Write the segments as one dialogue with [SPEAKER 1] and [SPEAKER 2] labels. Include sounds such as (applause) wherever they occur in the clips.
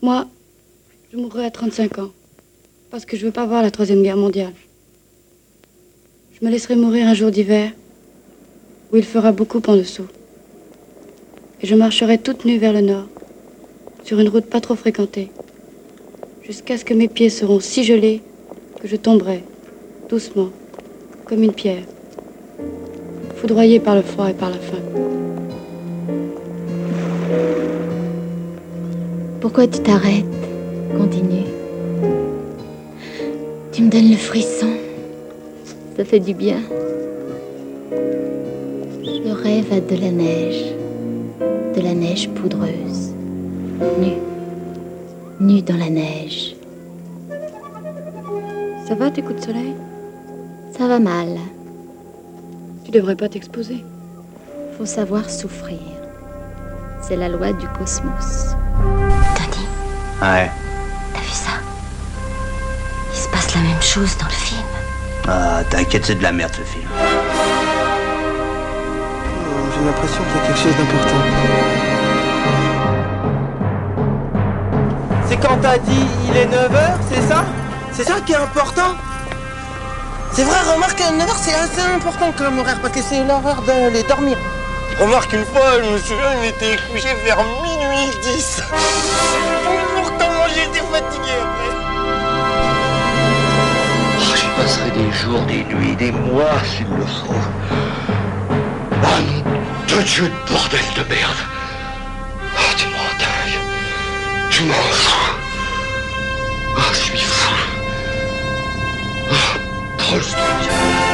[SPEAKER 1] Moi, je mourrai à 35 ans. Parce que je veux pas voir la Troisième Guerre mondiale. Je me laisserai mourir un jour d'hiver où il fera beaucoup en dessous. Et je marcherai toute nue vers le nord, sur une route pas trop fréquentée, jusqu'à ce que mes pieds seront si gelés que je tomberai, doucement, comme une pierre, foudroyée par le froid et par la faim.
[SPEAKER 2] Pourquoi tu t'arrêtes Continue. Tu me donnes le frisson. Ça fait du bien. Je rêve à de la neige. De la neige poudreuse. Nue. Nue dans la neige.
[SPEAKER 1] Ça va tes coups de soleil
[SPEAKER 2] Ça va mal.
[SPEAKER 1] Tu devrais pas t'exposer.
[SPEAKER 2] Faut savoir souffrir. C'est la loi du cosmos.
[SPEAKER 3] Ouais.
[SPEAKER 2] t'as vu ça? Il se passe la même chose dans le film.
[SPEAKER 3] Ah, t'inquiète, c'est de la merde ce film.
[SPEAKER 4] J'ai l'impression qu'il y a quelque chose d'important. C'est quand t'as dit il est 9h, c'est ça? C'est ça qui est important? C'est vrai, remarque, 9h c'est assez important comme horaire parce que c'est l'heure d'aller dormir. Remarque, une fois, je me souviens, il était couché vers minuit 10. Fatigué après.
[SPEAKER 5] Oh, J'y passerai des jours, des nuits, des mois s'il le faut. Ah nom de Dieu de bordel de merde. Oh, tu m'en dingue Tu m'en fous. Oh, je suis fou. Oh, Prost Oh,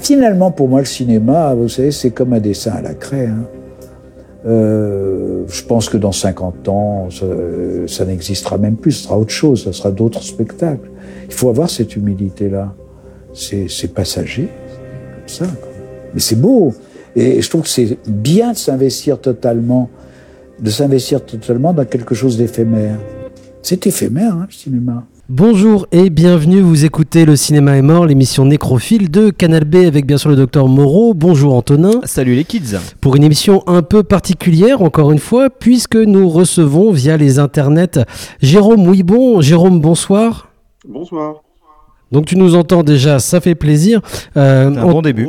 [SPEAKER 6] Finalement, pour moi, le cinéma, vous savez, c'est comme un dessin à la craie. hein. Euh, je pense que dans 50 ans, ça, n'existera même plus, ce sera autre chose, ça sera d'autres spectacles. Il faut avoir cette humilité-là. C'est passager, comme ça. Mais c'est beau. Et je trouve que c'est bien de s'investir totalement, de s'investir totalement dans quelque chose d'éphémère. C'est éphémère, hein, le cinéma.
[SPEAKER 7] Bonjour et bienvenue, vous écoutez Le Cinéma est mort, l'émission nécrophile de Canal B avec bien sûr le docteur Moreau. Bonjour Antonin.
[SPEAKER 8] Salut les kids.
[SPEAKER 7] Pour une émission un peu particulière, encore une fois, puisque nous recevons via les internets Jérôme Ouibon. Jérôme, bonsoir.
[SPEAKER 9] Bonsoir.
[SPEAKER 7] Donc tu nous entends déjà, ça fait plaisir. Euh,
[SPEAKER 8] un
[SPEAKER 7] on-
[SPEAKER 8] bon début.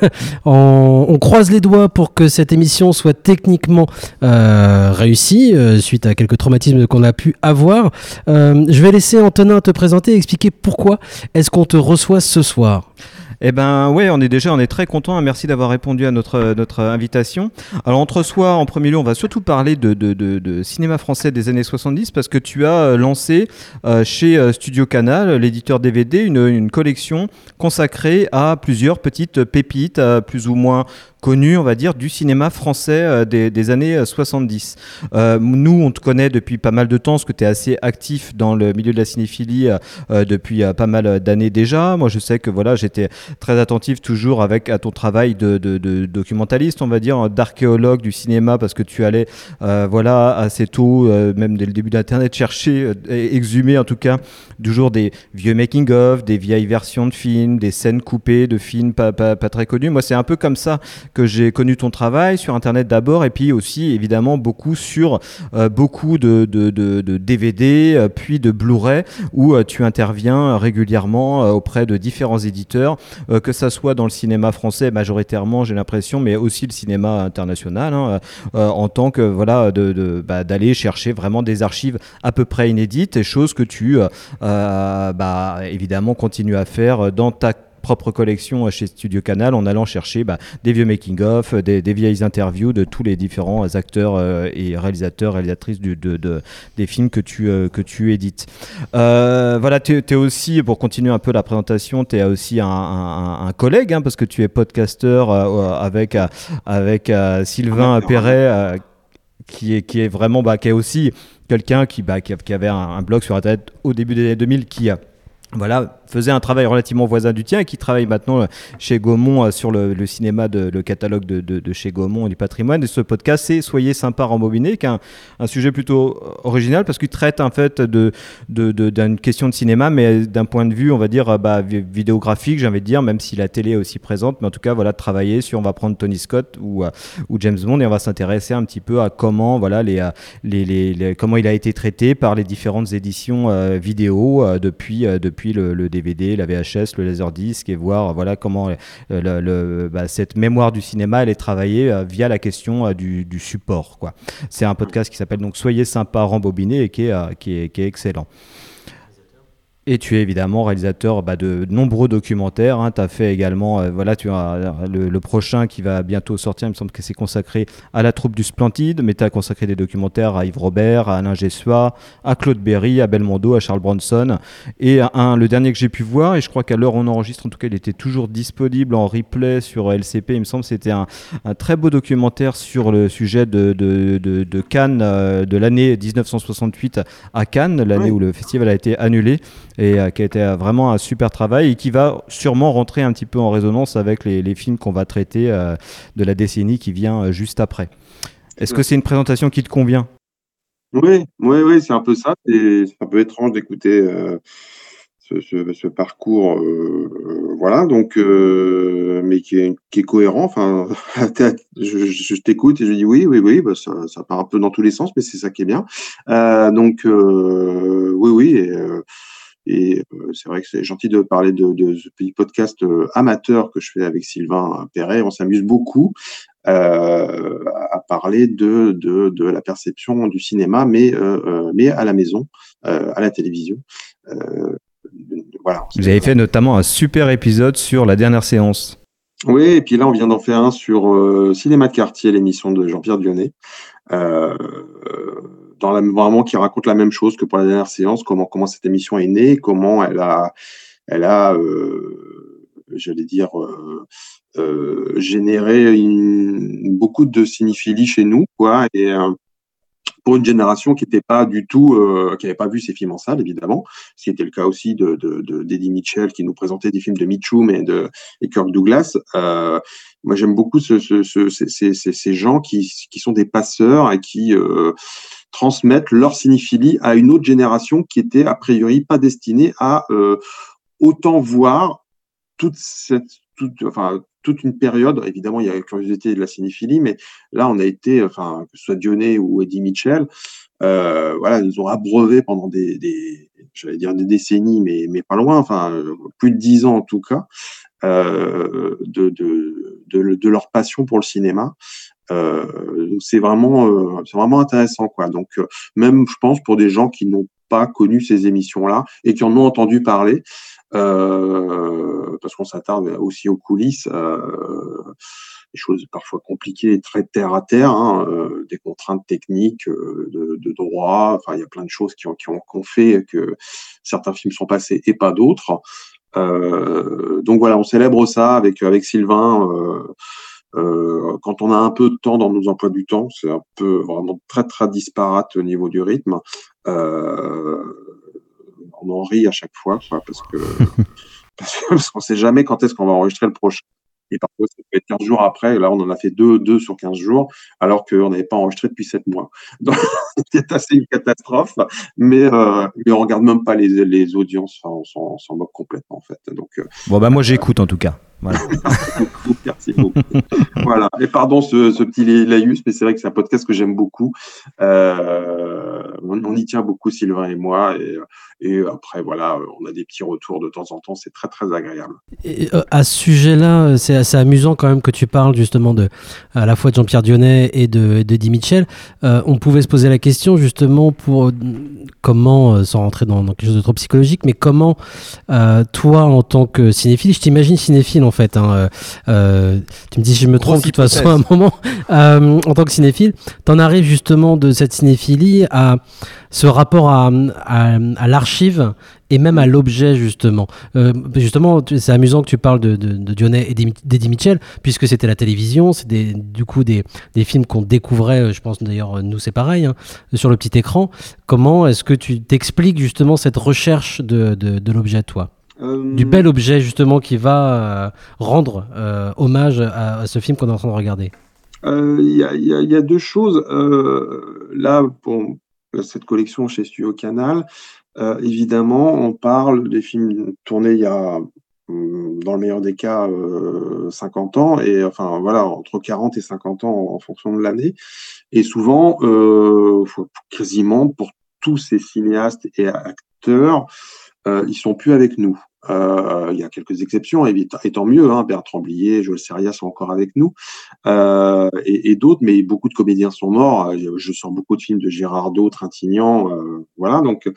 [SPEAKER 8] (laughs)
[SPEAKER 7] on, on croise les doigts pour que cette émission soit techniquement euh, réussie euh, suite à quelques traumatismes qu'on a pu avoir. Je vais laisser Antonin te présenter et expliquer pourquoi est-ce qu'on te reçoit ce soir.
[SPEAKER 8] Eh ben ouais, on est déjà, on est très content. Merci d'avoir répondu à notre notre invitation. Alors entre soi, en premier lieu, on va surtout parler de, de, cinéma français des années 70 parce que tu as euh, lancé euh, chez euh, Studio Canal, l'éditeur DVD, une, collection consacrée à plusieurs petites pépites, euh, plus ou moins connues, on va dire, du cinéma français euh, des, années euh, 70. Euh, nous, on te connaît depuis pas mal de temps, parce que tu es assez actif dans le milieu de la cinéphilie euh, euh, depuis euh, pas mal d'années déjà. Moi, je sais que voilà, j'étais très attentif toujours avec à ton travail de, documentaliste, on va dire, d'archéologue du cinéma, parce que tu allais, euh, voilà, assez tôt, euh, même dès le début d'Internet, chercher, euh, exhumer en tout cas, toujours des vieux making-of, des vieilles versions de films, des scènes coupées de films pas, pas, pas très connus. Moi, c'est un peu comme ça que j'ai connu ton travail sur Internet d'abord, et puis aussi évidemment beaucoup sur euh, beaucoup de, DVD, euh, puis de Blu-ray, où euh, tu interviens régulièrement auprès de différents éditeurs, que ça soit dans le cinéma français majoritairement, j'ai l'impression, mais aussi le cinéma international, hein, en tant que voilà de, bah, d'aller chercher vraiment des archives à peu près inédites, et choses que tu bah, évidemment continues à faire dans ta propre collection chez Studio Canal en allant chercher bah, des vieux making-of, des, des vieilles interviews de tous les différents acteurs euh, et réalisateurs, réalisatrices du- de, de- des films que tu, euh, que tu édites. Euh, voilà, tu es aussi, pour continuer un peu la présentation, tu es aussi un, un- un collègue, hein, parce que tu es podcasteur euh, avec, euh, avec euh, Sylvain Perret, euh, qui, est, qui est vraiment, bah, qui est aussi quelqu'un qui, bah, qui, qui avait un, un blog sur Internet au début des années 2000 qui a voilà, faisait un travail relativement voisin du tien et qui travaille maintenant euh, chez Gaumont euh, sur le, cinéma, de, le catalogue de, chez Gaumont et du patrimoine. Et ce podcast, c'est Soyez sympa rembobiné, qui est un, sujet plutôt original parce qu'il traite en fait d'une question de cinéma, mais d'un point de vue, on va dire, bah, vidéographique, j'ai envie de dire, même si la télé est aussi présente, mais en tout cas, voilà, travailler sur, on va prendre Tony Scott ou, James Bond et on va s'intéresser un petit peu à comment, voilà, les, comment il a été traité par les différentes éditions euh, vidéo euh, depuis, euh, depuis le, le, DVD, la VHS, le Laserdisc et voir voilà, comment le, bah, cette mémoire du cinéma est travaillée via la question du, du, support. C'est un podcast qui s'appelle donc Soyez sympa, rembobiné et qui est, qui est excellent. Et tu es évidemment réalisateur bah, de nombreux documentaires. Hein. Tu as fait également, euh, voilà, tu as le, le, prochain qui va bientôt sortir, il me semble que c'est consacré à la troupe du Splendide, mais tu as consacré des documentaires à Yves Robert, à Alain Gessua, à Claude Berry, à Belmondo, à Charles Bronson. Et un, le dernier que j'ai pu voir, et je crois qu'à l'heure où on enregistre, en tout cas, il était toujours disponible en replay sur LCP, il me semble, c'était un, un, très beau documentaire sur le sujet de, de, de, de Cannes, euh, de l'année 1968 à Cannes, l'année oui. où le festival a été annulé et euh, qui a été euh, vraiment un super travail et qui va sûrement rentrer un petit peu en résonance avec les, films qu'on va traiter euh, de la décennie qui vient juste après. Est-ce que c'est une présentation qui te convient?
[SPEAKER 9] Oui, oui, oui, c'est un peu ça. C'est un peu étrange d'écouter ce, parcours, voilà, donc, mais qui est, cohérent. Enfin, (laughs) je, t'écoute et je dis oui, oui, oui, bah ça, part un peu dans tous les sens, mais c'est ça qui est bien. donc, oui, oui. Et euh, c'est vrai que c'est gentil de parler de, de ce petit podcast euh, amateur que je fais avec Sylvain Perret. On s'amuse beaucoup euh, à parler de, de, de, la perception du cinéma, mais, euh, mais à la maison, euh, à la télévision. voilà.
[SPEAKER 8] Vous avez fait notamment un super épisode sur la dernière séance.
[SPEAKER 9] Oui, et puis là, on vient d'en faire un sur Cinéma de quartier, l'émission de Jean-Pierre Dionnet. Euh, dans la, vraiment qui raconte la même chose que pour la dernière séance, comment comment cette émission est née, comment elle a elle a euh, j'allais dire euh, euh, généré une, beaucoup de cinéphilie chez nous quoi et euh, pour une génération qui n'était pas du tout, euh, qui n'avait pas vu ces films en salle, évidemment, ce qui était le cas aussi de, de, de d'Eddie Mitchell, qui nous présentait des films de Mitchum et de et Kirk Douglas. Euh, moi, j'aime beaucoup ce, ce, ce, ces, ces, gens qui, qui sont des passeurs et qui euh, transmettre leur cinéphilie à une autre génération qui était a priori pas destinée à euh, autant voir toute cette, toute, une période. Évidemment, il y a la curiosité de la cinéphilie, mais là, on a été, enfin, que ce soit Dionnet ou Eddie Mitchell, euh, voilà, ils ont abreuvé pendant des, j'allais dire des décennies, mais, mais pas loin, enfin, plus de dix ans en tout cas, euh, de, de, de, leur passion pour le cinéma. Euh, donc c'est vraiment, c'est vraiment intéressant, quoi. Donc même, je pense, pour des gens qui n'ont pas connu ces émissions-là et qui en ont entendu parler, parce qu'on s'attarde aussi aux coulisses des choses parfois compliquées très terre à terre, hein, euh, des contraintes techniques, euh, de, droit. Enfin, il y a plein de choses qui ont, fait que certains films sont passés et pas d'autres. Euh, donc voilà, on célèbre ça avec Sylvain. Euh, quand on a un peu de temps dans nos emplois du temps, c'est un peu vraiment très très disparate au niveau du rythme. Euh, on en rit à chaque fois, quoi, (laughs) parce que parce qu'on sait jamais quand est-ce qu'on va enregistrer le prochain. Et parfois, ça peut être 15 jours après. Là, on en a fait deux, deux sur 15 jours, alors qu'on n'avait pas enregistré depuis 7 mois. (laughs) Donc, c'est assez une catastrophe. Mais, euh, mais on regarde même pas les, audiences. On s'en moque complètement, en fait. Donc, euh,
[SPEAKER 8] bon, bah, moi, j'écoute en tout cas. Voilà.
[SPEAKER 9] Merci beaucoup. (laughs) voilà. Et pardon ce, ce petit laïus, mais c'est vrai que c'est un podcast que j'aime beaucoup. Euh, on, on, y tient beaucoup, Sylvain et moi. Et, et, après, voilà, on a des petits retours de temps en temps. C'est très, très agréable.
[SPEAKER 7] Et, euh, à ce sujet-là, c'est assez amusant quand même que tu parles justement de, à la fois de Jean-Pierre Dionnet et de, de Di Mitchell. Euh, on pouvait se poser la question justement pour comment, euh, sans rentrer dans, dans quelque chose de trop psychologique, mais comment euh, toi, en tant que cinéphile, je t'imagine cinéphile en fait. Hein, euh, tu me dis si je me trompe de toute façon à un moment. (laughs) Euh, en tant que cinéphile, t'en arrives justement de cette cinéphilie à ce rapport à, à, à l'archive et même à l'objet justement. Euh, justement, c'est amusant que tu parles de, de, de Dionnet et d'Eddie Mitchell, puisque c'était la télévision, c'est du coup des, des films qu'on découvrait, je pense d'ailleurs nous c'est pareil, hein, sur le petit écran. Comment est-ce que tu t'expliques justement cette recherche de, de, de l'objet toi? Du bel objet justement qui va rendre hommage à, ce film qu'on est en train de regarder
[SPEAKER 9] Il y, y, a deux choses. là, pour cette collection chez Studio Canal, évidemment, on parle des films tournés il y a Hum, dans le meilleur des cas, 50 euh, ans, et enfin voilà, entre 40 et 50 ans en, fonction de l'année. Et souvent, euh, quasiment pour tous ces cinéastes et acteurs, euh, ils sont plus avec nous. Euh, il y a quelques exceptions, et, tant mieux. Hein, Bertrand Blier, Joël Seria sont encore avec nous, euh, et, et d'autres, mais beaucoup de comédiens sont morts. Je sors beaucoup de films de Gérardo, Trintignant, euh, voilà. Donc,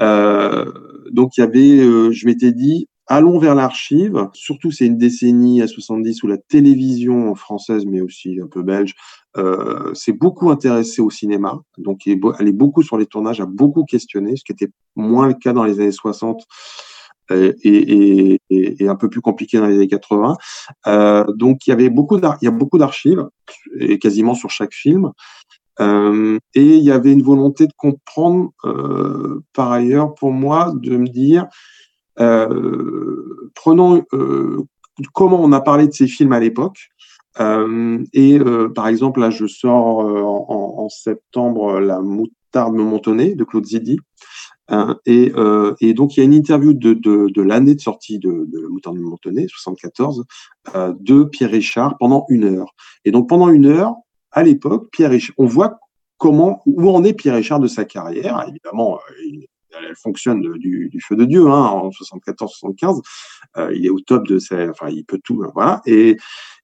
[SPEAKER 9] euh, donc il y avait, je m'étais dit, Allons vers l'archive. Surtout, c'est une décennie à 70 où la télévision française, mais aussi un peu belge, euh, s'est beaucoup intéressée au cinéma. Donc, elle est beaucoup sur les tournages, a beaucoup questionné, ce qui était moins le cas dans les années 60 euh, et, un peu plus compliqué dans les années 80. Euh, donc, il y avait beaucoup a beaucoup d'archives, et quasiment sur chaque film. Euh, et il y avait une volonté de comprendre, par ailleurs, pour moi, de me dire, prenons euh, comment on a parlé de ces films à l'époque. Euh, et par exemple, là, je sors en, septembre La moutarde me montonnait de Claude Zidi. et, donc, il y a une interview de, de, de l'année de sortie de, de La moutarde me montonnait, 74, de Pierre Richard pendant une heure. Et donc, pendant une heure, à l'époque, Pierre Richard, on voit comment, où en est Pierre Richard de sa carrière. Évidemment, il elle fonctionne du, feu de Dieu hein, en 74-75. Euh, il est au top de ses, enfin, il peut tout, voilà. Et,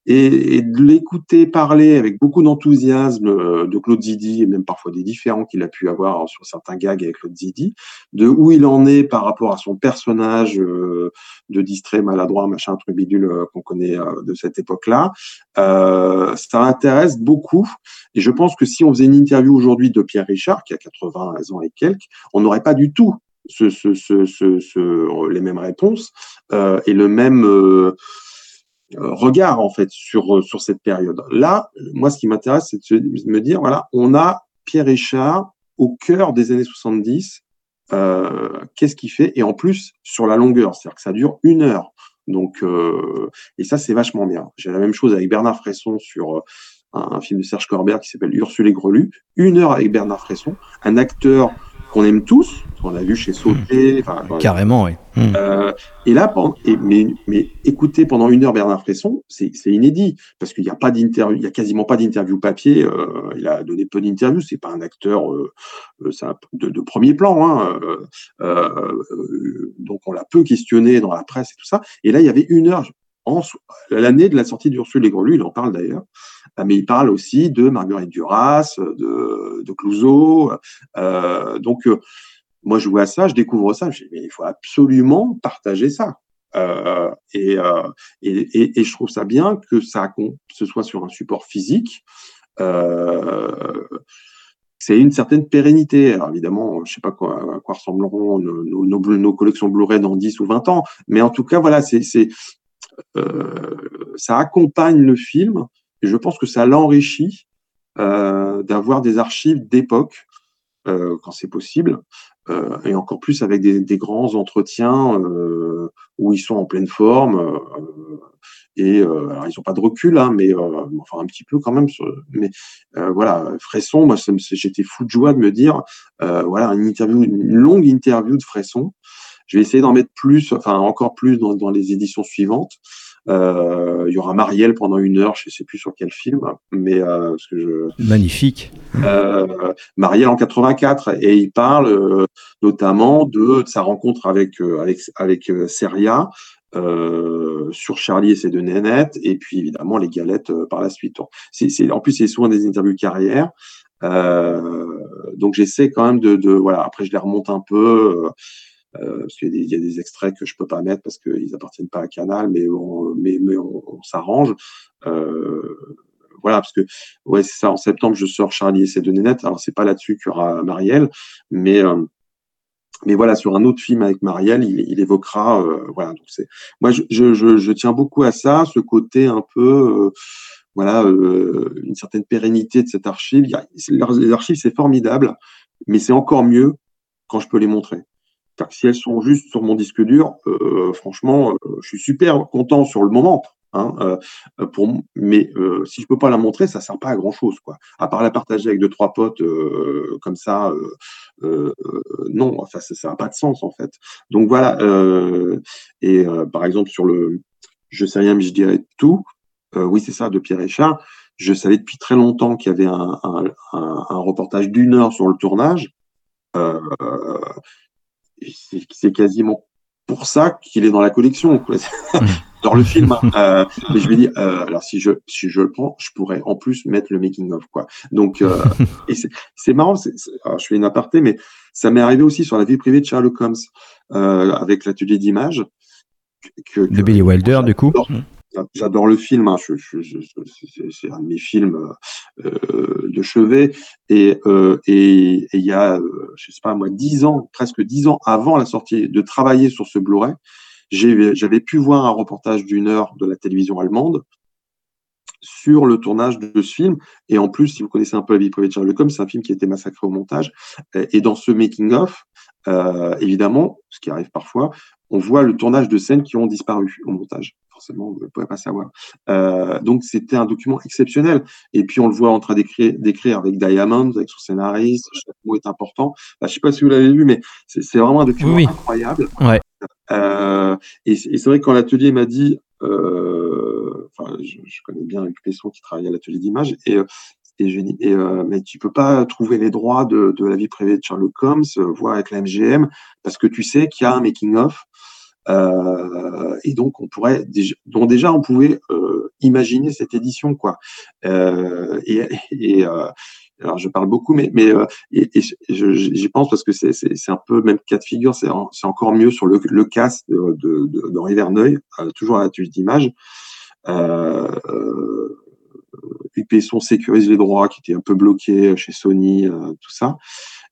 [SPEAKER 9] et, de l'écouter parler avec beaucoup d'enthousiasme euh, de Claude Zidi et même parfois des différents qu'il a pu avoir sur certains gags avec Claude Zidi, de où il en est par rapport à son personnage euh, de distrait, maladroit, machin, truc bidule euh, qu'on connaît de cette époque-là. Euh, ça intéresse beaucoup et je pense que si on faisait une interview aujourd'hui de Pierre Richard, qui a 80 ans et quelques, on n'aurait pas du tout ce, ce, ce, les mêmes réponses euh, et le même euh, regard en fait sur euh, sur cette période. Là, moi, ce qui m'intéresse, c'est de me dire voilà, on a Pierre Richard au cœur des années 70. Euh, Qu'est-ce qu'il fait? Et en plus sur la longueur, c'est-à-dire que ça dure une heure. Donc euh, et ça, c'est vachement bien. J'ai la même chose avec Bernard Fresson sur un, film de Serge Corbert qui s'appelle Ursule et Grelu. Une heure avec Bernard Fresson, un acteur qu'on aime tous, qu'on a vu chez Sauté.
[SPEAKER 8] Mmh. Carrément, oui. Mmh.
[SPEAKER 9] Euh, et là, et, mais, mais écouter pendant une heure Bernard Fresson, c'est inédit parce qu'il n'y a pas d'interview, il y a quasiment pas d'interview papier. Euh, il a donné peu d'interviews. C'est pas un acteur euh, euh de, de, premier plan. Hein, euh, euh, donc on l'a peu questionné dans la presse et tout ça. Et là, il y avait une heure l'année de la sortie d'Ursule et il en parle d'ailleurs, euh, mais il parle aussi de Marguerite Duras, de, de Clouseau. Euh, donc, euh, moi, je vois ça, je découvre ça, je dis, mais il faut absolument partager ça. Euh, et, euh, et, et, je trouve ça bien que ça que ce soit sur un support physique. c'est une certaine pérennité. Alors évidemment, je sais pas quoi, à quoi ressembleront nos, nos, nos collections Blu-ray dans 10 ou 20 ans, mais en tout cas, voilà, c'est euh, ça accompagne le film et je pense que ça l'enrichit euh, d'avoir des archives d'époque euh, quand c'est possible, euh, et encore plus avec des, grands entretiens euh, où ils sont en pleine forme. Euh, et ils n'ont pas de recul, hein, mais enfin un petit peu quand même. mais voilà, Fresson, moi j'étais fou de joie de me dire, voilà, une une longue interview de Fresson je vais essayer d'en mettre plus, enfin encore plus dans, dans les éditions suivantes. Euh, il y aura Marielle pendant une heure, je sais plus sur quel film, mais euh, parce que je
[SPEAKER 8] magnifique.
[SPEAKER 9] Euh, Marielle en 84 et il parle euh, notamment de, de, sa rencontre avec euh, avec avec euh, Seria. sur Charlie et ses deux nénettes, et puis évidemment les galettes par la suite. C'est, en plus, c'est souvent des interviews carrière. donc j'essaie quand même de, de, voilà. Après, je les remonte un peu. Euh, parce qu'il y, a des extraits que je peux pas mettre parce qu'ils appartiennent pas à Canal, mais on, mais, mais on, s'arrange. Euh, voilà, parce que ouais, c'est ça. En septembre, je sors Charlie et ses deux nénettes. Alors c'est pas là-dessus qu'il y aura Marielle, mais euh, mais voilà, sur un autre film avec Marielle, il, il évoquera. Euh, voilà, donc c'est moi, je, je, je, tiens beaucoup à ça, ce côté un peu. Euh, voilà, une certaine pérennité de cette archive. Y les archives, c'est formidable, mais c'est encore mieux quand je peux les montrer. Si elles sont juste sur mon disque dur, euh, franchement, euh, je suis super content sur le moment. Hein, euh, mais si je peux pas la montrer, ça sert pas à grand chose. À part la partager avec deux trois potes comme ça, non, enfin ça, ça a pas de sens en fait. Donc voilà. et par exemple sur le, je sais rien mais je dirais tout. oui c'est ça de Pierre Richard. Je savais depuis très longtemps qu'il y avait un reportage d'une heure sur le tournage. C'est quasiment pour ça qu'il est dans la collection. Quoi. (laughs) dans le film. Hein. (laughs) Euh, mais je me dis, euh, alors si je si je le prends, je pourrais en plus mettre le making of quoi. Donc euh, (laughs) et c'est marrant. je fais une aparté, mais ça m'est arrivé aussi sur la vie privée de Sherlock Holmes euh, avec l'atelier d'image.
[SPEAKER 8] Que, que, de Billy Wilder, du coup.
[SPEAKER 9] J'adore le film, hein. c'est un de mes films euh, de chevet. Et euh, et il y a, euh, je sais pas moi, dix ans, presque dix ans avant la sortie, de travailler sur ce Blu-ray, j'avais pu voir un reportage d'une heure de la télévision allemande sur le tournage de ce film. Et en plus, si vous connaissez un peu la vie privée de Sherlock Holmes, c'est un film qui a été massacré au montage. Et dans ce making-of, euh, évidemment, ce qui arrive parfois, on voit le tournage de scènes qui ont disparu au montage. Forcément, vous ne pouvez pas savoir. Euh, donc, c'était un document exceptionnel. Et puis, on le voit en train d'écrire avec Diamond, avec son scénariste. Chaque mot est important. je ne sais pas si vous l'avez vu, mais c'est vraiment un document incroyable.
[SPEAKER 8] Ouais.
[SPEAKER 9] Euh, et, et c'est vrai que quand l'atelier m'a dit, enfin, je, je, connais bien Luc Pesson qui travaille à l'atelier d'image, et, et je dis, et, euh, mais tu peux pas trouver les droits de, de la vie privée de Sherlock Holmes, euh, voir avec la MGM, parce que tu sais qu'il y a un making of. Euh, et donc on pourrait déjà, donc déjà on pouvait euh, imaginer cette édition quoi. Euh, et, et, alors je parle beaucoup, mais, mais euh, et, et j'y pense parce que c'est un peu même cas de figure, c'est encore mieux sur le, le casse d'Henri de, de, Verneuil, euh, toujours à l'atelier d'image. Euh, euh, UPSon sécurise les droits qui étaient un peu bloqués chez Sony, euh, tout ça.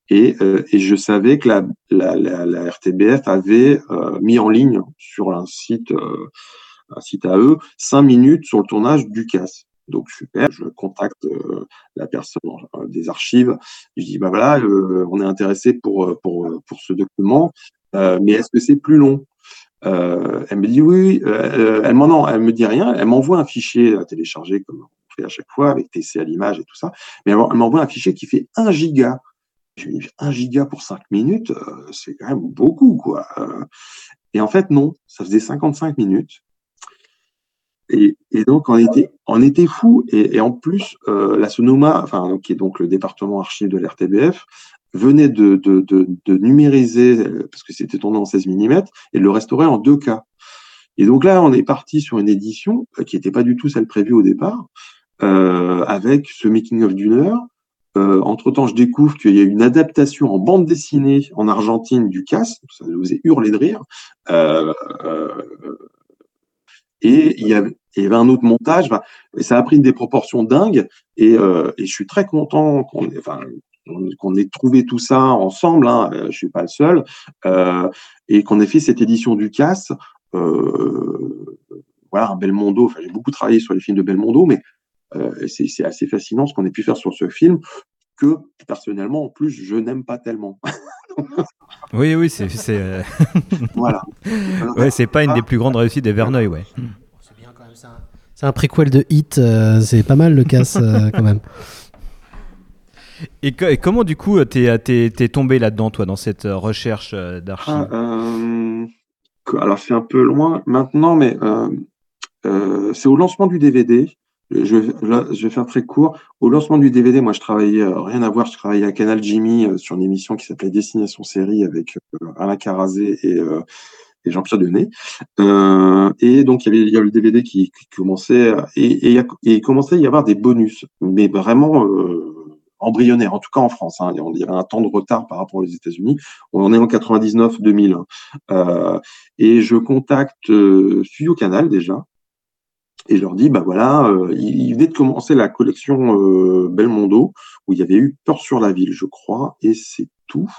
[SPEAKER 9] Et, euh, je savais que la, RTBF avait euh, mis en ligne sur un site, un site à eux, cinq minutes sur le tournage du casse. Donc super, je contacte euh, la personne euh, des archives. Je dis bah voilà, euh, on est intéressé pour pour pour ce document, mais est-ce que c'est plus long? Elle me dit oui. elle m'en elle me dit rien. Elle m'envoie un fichier à télécharger comme à chaque fois avec TC à l'image et tout ça. Mais elle m'envoie un fichier qui fait 1 giga. Je me dis 1 giga pour 5 minutes, c'est quand même beaucoup quoi. Et en fait non, ça faisait 55 minutes. Et, donc on était, on était fou. Et, en plus, euh, la Sonoma, enfin qui est donc le département archive de l'RTBF, venait de, de, de, de, numériser parce que c'était tourné en 16 mm et le restaurer en 2K. Et donc là, on est parti sur une édition euh, qui n'était pas du tout celle prévue au départ, euh, avec ce making of d'une heure. Euh, entre temps, je découvre qu'il y a une adaptation en bande dessinée en Argentine du casse. Ça nous est hurlé de rire. Euh, et il y avait, un autre montage. ça a pris des proportions dingues. Et, je suis très content qu'on ait, trouvé tout ça ensemble. Hein, je suis pas le seul. Et qu'on ait fait cette édition du CAS. Voilà, un Belmondo. J'ai beaucoup travaillé sur les films de Belmondo, mais euh, c'est assez fascinant ce qu'on ait pu faire sur ce film que personnellement, en plus, je n'aime pas tellement. (laughs)
[SPEAKER 8] oui, oui, c'est. Euh... (laughs)
[SPEAKER 9] voilà. (laughs)
[SPEAKER 8] ouais, c'est pas une des plus grandes réussites des Verneuil, ouais.
[SPEAKER 7] C'est bien quand même ça. C'est un préquel de Hit, euh, c'est pas mal le casse euh, quand même.
[SPEAKER 8] Et, et, comment du coup t'es es, tombé là-dedans, toi, dans cette euh, recherche d'archives
[SPEAKER 9] ah, Alors c'est un peu loin maintenant, mais c'est au lancement du DVD je, vais faire très court. Au lancement du DVD, moi, je travaillais, euh, rien à voir, je travaillais à Canal Jimmy euh, sur une émission qui s'appelait Destination Série avec euh, Alain Carazé et, et Jean-Pierre Denet. et donc, il y avait, le DVD qui, commençait et, il commençait à y avoir des bonus, mais vraiment embryonnaires, en tout cas en France. Hein, y avait un temps de retard par rapport aux États-Unis. On est en 99-2000. Hein. et je contacte Studio Canal déjà, et je leur dis, bah voilà, euh, il, venait de commencer la collection euh, Belmondo, où il y avait eu Peur sur la ville, je crois, et c'est tout.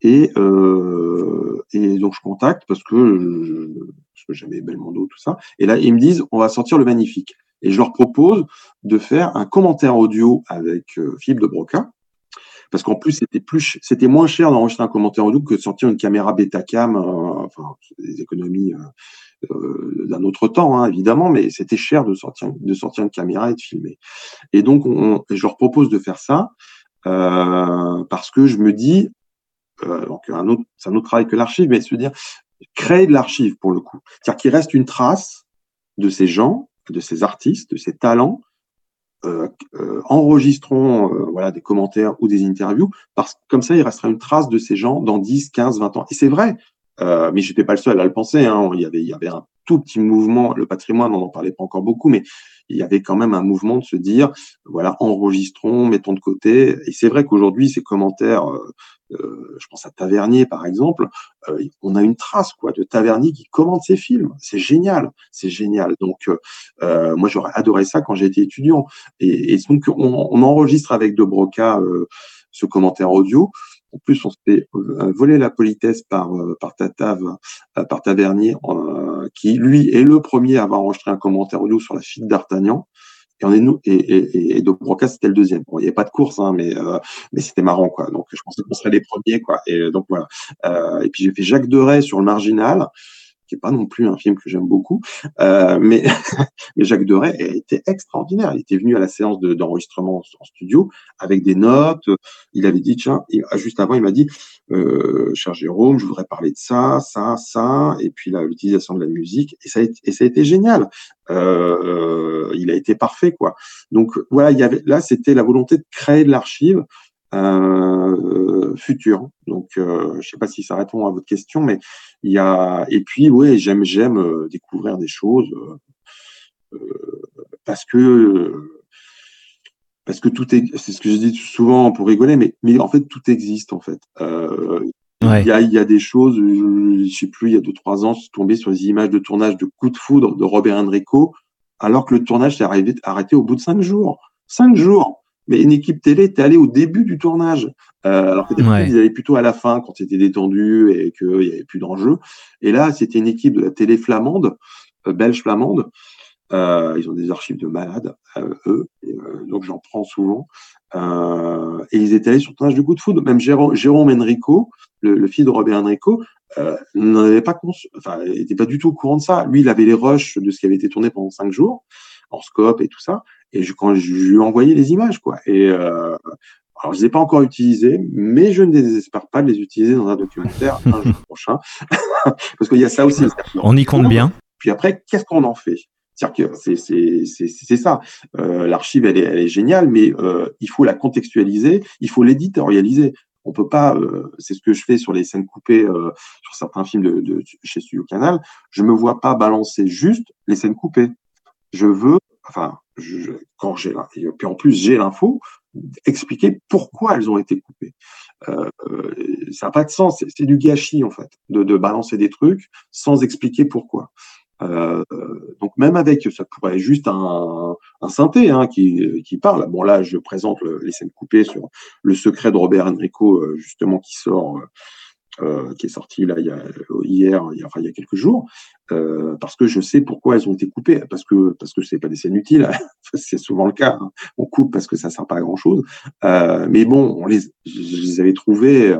[SPEAKER 9] Et, euh, et donc je contacte parce que, parce que Belmondo, tout ça. Et là, ils me disent, on va sortir le magnifique. Et je leur propose de faire un commentaire audio avec euh, Philippe de Broca parce qu'en plus c'était plus, c'était moins cher d'enregistrer un commentaire audio que de sortir une caméra Betacam, euh, enfin des économies euh, euh, d'un autre temps hein, évidemment, mais c'était cher de sortir de sortir une caméra et de filmer. Et donc on, je leur propose de faire ça parce que je me dis, donc un autre, c'est un autre travail que l'archive, mais se dire créer de l'archive pour le coup, c'est-à-dire qu'il reste une trace de ces gens, de ces artistes, de ces talents euh, euh, enregistrons euh, voilà des commentaires ou des interviews parce que comme ça il restera une trace de ces gens dans 10, 15, 20 ans. Et c'est vrai, euh, mais j'étais pas le seul à le penser. Hein. Il y avait il y avait un tout petit mouvement, le patrimoine on n'en parlait pas encore beaucoup, mais il y avait quand même un mouvement de se dire voilà enregistrons, mettons de côté. Et c'est vrai qu'aujourd'hui ces commentaires euh, je pense à Tavernier par exemple, euh, on a une trace quoi de Tavernier qui commande ses films. C'est génial, c'est génial. Donc euh, moi j'aurais adoré ça quand j'étais étudiant. Et, et donc on, on, enregistre avec De Broca ce commentaire audio. En plus, on se fait voler la politesse par par Tatav, par Tavernier, qui lui est le premier à avoir enregistré un commentaire audio sur la fille d'Artagnan et on est nous et, et, et donc Broca c'était le deuxième. Bon, il n'y avait pas de course, hein, mais euh, mais c'était marrant quoi. Donc je pensais qu'on serait les premiers quoi. Et donc voilà. Euh, et puis j'ai fait Jacques Deray sur le Marginal qui est pas non plus un film que j'aime beaucoup, euh, mais, (laughs) mais Jacques Deray était extraordinaire. Il était venu à la séance d'enregistrement en studio avec des notes. Il avait dit tiens, juste avant il m'a dit euh, cher Jérôme, je voudrais parler de ça, ça, ça, et puis l'utilisation de la musique. Et ça a été, et ça a été génial. Euh, il a été parfait quoi. Donc voilà, il y avait là c'était la volonté de créer de l'archive euh, futur. Donc, euh, je sais pas si ça répond à votre question, mais il y a et puis ouais, j'aime j'aime euh, découvrir des choses euh, parce que parce que tout est c'est ce que je dis souvent pour rigoler, mais mais en fait tout existe en fait. Il, y a, il y a des choses, je, je sais plus, il y a deux trois ans, je suis tombé sur les images de tournage de Coup de foudre de Robert Enrico, alors que le tournage s'est arrêté au bout de cinq jours. Cinq jours mais une équipe télé était allée au début du tournage, euh, alors que ouais. ils allaient plutôt à la fin quand c'était détendu et qu'il n'y avait plus d'enjeu. Et là, c'était une équipe de la télé flamande, euh, belge flamande. Euh, ils ont des archives de malades, eux, et, donc j'en prends souvent. Et ils étaient allés sur le tournage du Coup de Foudre. Même Jérôme, Jérôme Enrico, le, le, fils de Robert Enrico, n'en avait pas enfin, était pas du tout au courant de ça. Lui, il avait les rushs de ce qui avait été tourné pendant cinq jours, en scope et tout ça. Et je, quand je lui ai envoyé les images, quoi. Et euh, alors, je les ai pas encore utilisées, mais je ne désespère pas de les utiliser dans un documentaire (laughs) un jour prochain, (laughs) parce qu'il y a ça aussi.
[SPEAKER 8] On y compte bien.
[SPEAKER 9] Puis après, qu'est-ce qu'on en fait? C'est-à-dire que c'est ça. Euh, L'archive, elle est, elle est géniale, mais euh, il faut la contextualiser, il faut l'éditorialiser. On peut pas, euh, c'est ce que je fais sur les scènes coupées euh, sur certains films de, de, chez Studio Canal. Je me vois pas balancer juste les scènes coupées. Je veux, enfin, quand j'ai et puis en plus j'ai l'info, expliquer pourquoi elles ont été coupées. Euh, ça n'a pas de sens, c'est du gâchis en fait, de, balancer des trucs sans expliquer pourquoi. Euh, donc même avec, ça pourrait être juste un, synthé hein, qui, qui parle. Bon là, je présente le, les scènes coupées sur le secret de Robert Enrico, euh, justement qui sort euh, qui est sorti là il y a, hier, il y a, enfin il quelques jours, euh, parce que je sais pourquoi elles ont été coupées, parce que parce que c'est pas des scènes utiles, (laughs) c'est souvent le cas. Hein. On coupe parce que ça sert pas à grand chose. Euh, mais bon, on les, je, les avais trouvées,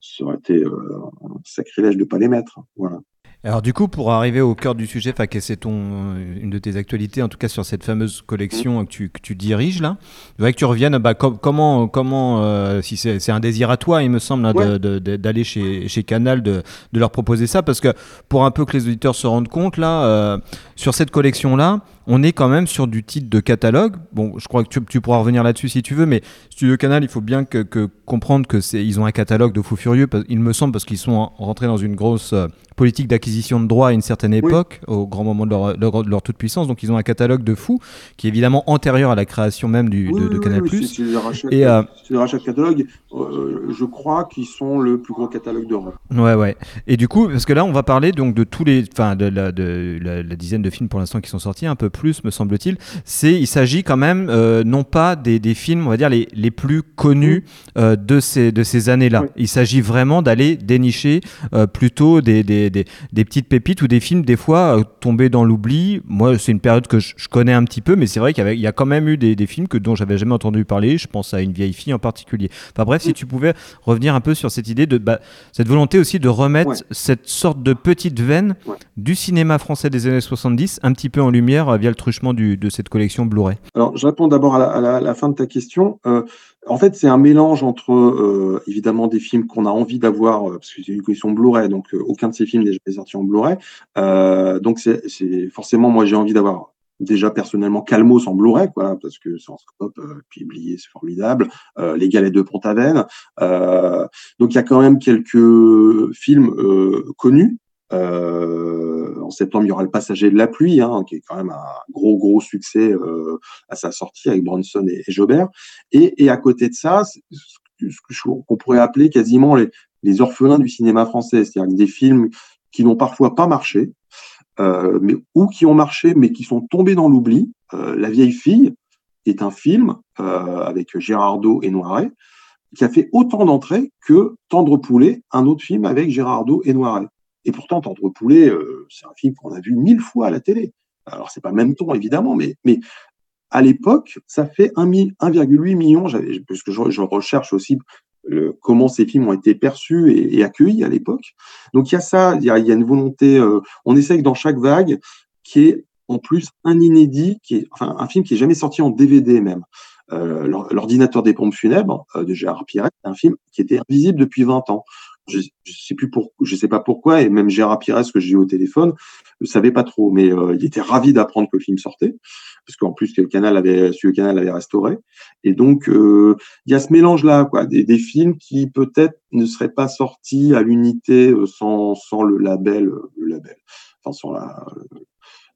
[SPEAKER 9] ça aurait été euh, un sacrilège de pas les mettre. Voilà.
[SPEAKER 8] Alors du coup, pour arriver au cœur du sujet, c'est ton euh, une de tes actualités, en tout cas sur cette fameuse collection que tu, que tu diriges là? Je voudrais que tu reviennes. Bah, com comment comment euh, si c'est un désir à toi, il me semble, hein, ouais. d'aller chez, chez Canal, de, de, leur proposer ça, parce que pour un peu que les auditeurs se rendent compte là, euh, sur cette collection là, on est quand même sur du titre de catalogue. Bon, je crois que tu, tu pourras revenir là-dessus si tu veux, mais Studio Canal, il faut bien que, que comprendre que c'est ils ont un catalogue de fous furieux. Il me semble parce qu'ils sont rentrés dans une grosse euh, politique d'acquisition de droits à une certaine époque, oui. au grand moment de leur, leur, leur, toute puissance. Donc ils ont un catalogue de fous qui est évidemment antérieur à la création même du,
[SPEAKER 9] oui,
[SPEAKER 8] de, de
[SPEAKER 9] oui,
[SPEAKER 8] Canal+.
[SPEAKER 9] Si, et euh, si catalogue, euh, je crois qu'ils sont le plus gros catalogue d'Europe.
[SPEAKER 8] Ouais, ouais. Et du coup, parce que là, on va parler donc de tous les, enfin, de, la, de la, la, dizaine de films pour l'instant qui sont sortis, un peu plus, me semble-t-il. C'est, il s'agit quand même euh, non pas des, des, films, on va dire les, les plus connus mmh. de ces de ces années-là. Oui. Il s'agit vraiment d'aller dénicher plutôt des, des des, petites pépites ou des films, des fois, euh, tombés dans l'oubli. Moi, c'est une période que je, je connais un petit peu, mais c'est vrai qu'il y, a quand même eu des, des films que, dont j'avais jamais entendu parler. Je pense à Une vieille fille en particulier. Enfin bref, si tu pouvais revenir un peu sur cette idée de bah, cette volonté aussi de remettre
[SPEAKER 9] Ouais.
[SPEAKER 8] cette sorte de petite veine
[SPEAKER 9] Ouais.
[SPEAKER 8] du cinéma français des années 70 un petit peu en lumière euh, via le truchement de cette collection Blu-ray.
[SPEAKER 9] Alors, je réponds d'abord à la, fin de ta question. Euh, en fait, c'est un mélange entre, euh, évidemment, des films qu'on a envie d'avoir, euh, parce que c'est une collection Blu-ray, donc aucun de ces films n'est jamais sorti en Blu-ray. Donc, c'est forcément, moi, j'ai envie d'avoir déjà personnellement Calmos en Blu-ray, quoi, parce que en scope, euh, puis Blié, c'est formidable. Les Galets de Pont-Aven. Donc, il y a quand même quelques films connus. En septembre, il y aura Le Passager de la pluie, hein, qui est quand même un gros, gros succès euh, à sa sortie avec Bronson et, Jobert. Et, à côté de ça, ce qu'on pourrait appeler quasiment les, orphelins du cinéma français, c'est-à-dire des films qui n'ont parfois pas marché, euh, mais ou qui ont marché mais qui sont tombés dans l'oubli. Euh, La vieille fille est un film avec Gérardo et Noiret qui a fait autant d'entrées que Tendre Poulet, un autre film avec Gérardo et Noiret. Et pourtant, Tendre Poulet, euh, c'est un film qu'on a vu mille fois à la télé. Alors, c'est pas le même ton, évidemment, mais, mais à l'époque, ça fait un mi- 1,8 million, parce que je, recherche aussi comment ces films ont été perçus et, accueillis à l'époque. Donc, il y a ça, il y a, une volonté, euh, on essaye dans chaque vague, qui est en plus un inédit, qui est, un film qui est jamais sorti en DVD même. Euh, L'or- L'ordinateur des pompes funèbres de Gérard c'est un film qui était invisible depuis 20 ans. Je, je sais plus pour, je sais pas pourquoi, et même Gérard Pires, que j'ai eu au téléphone, ne savait pas trop, mais euh, il était ravi d'apprendre que le film sortait, parce qu'en plus que le canal avait, le canal avait restauré. Et donc euh, il y a ce mélange-là, quoi, des, films qui peut-être ne seraient pas sortis à l'unité euh, sans, sans le label, euh, le label, enfin sans la,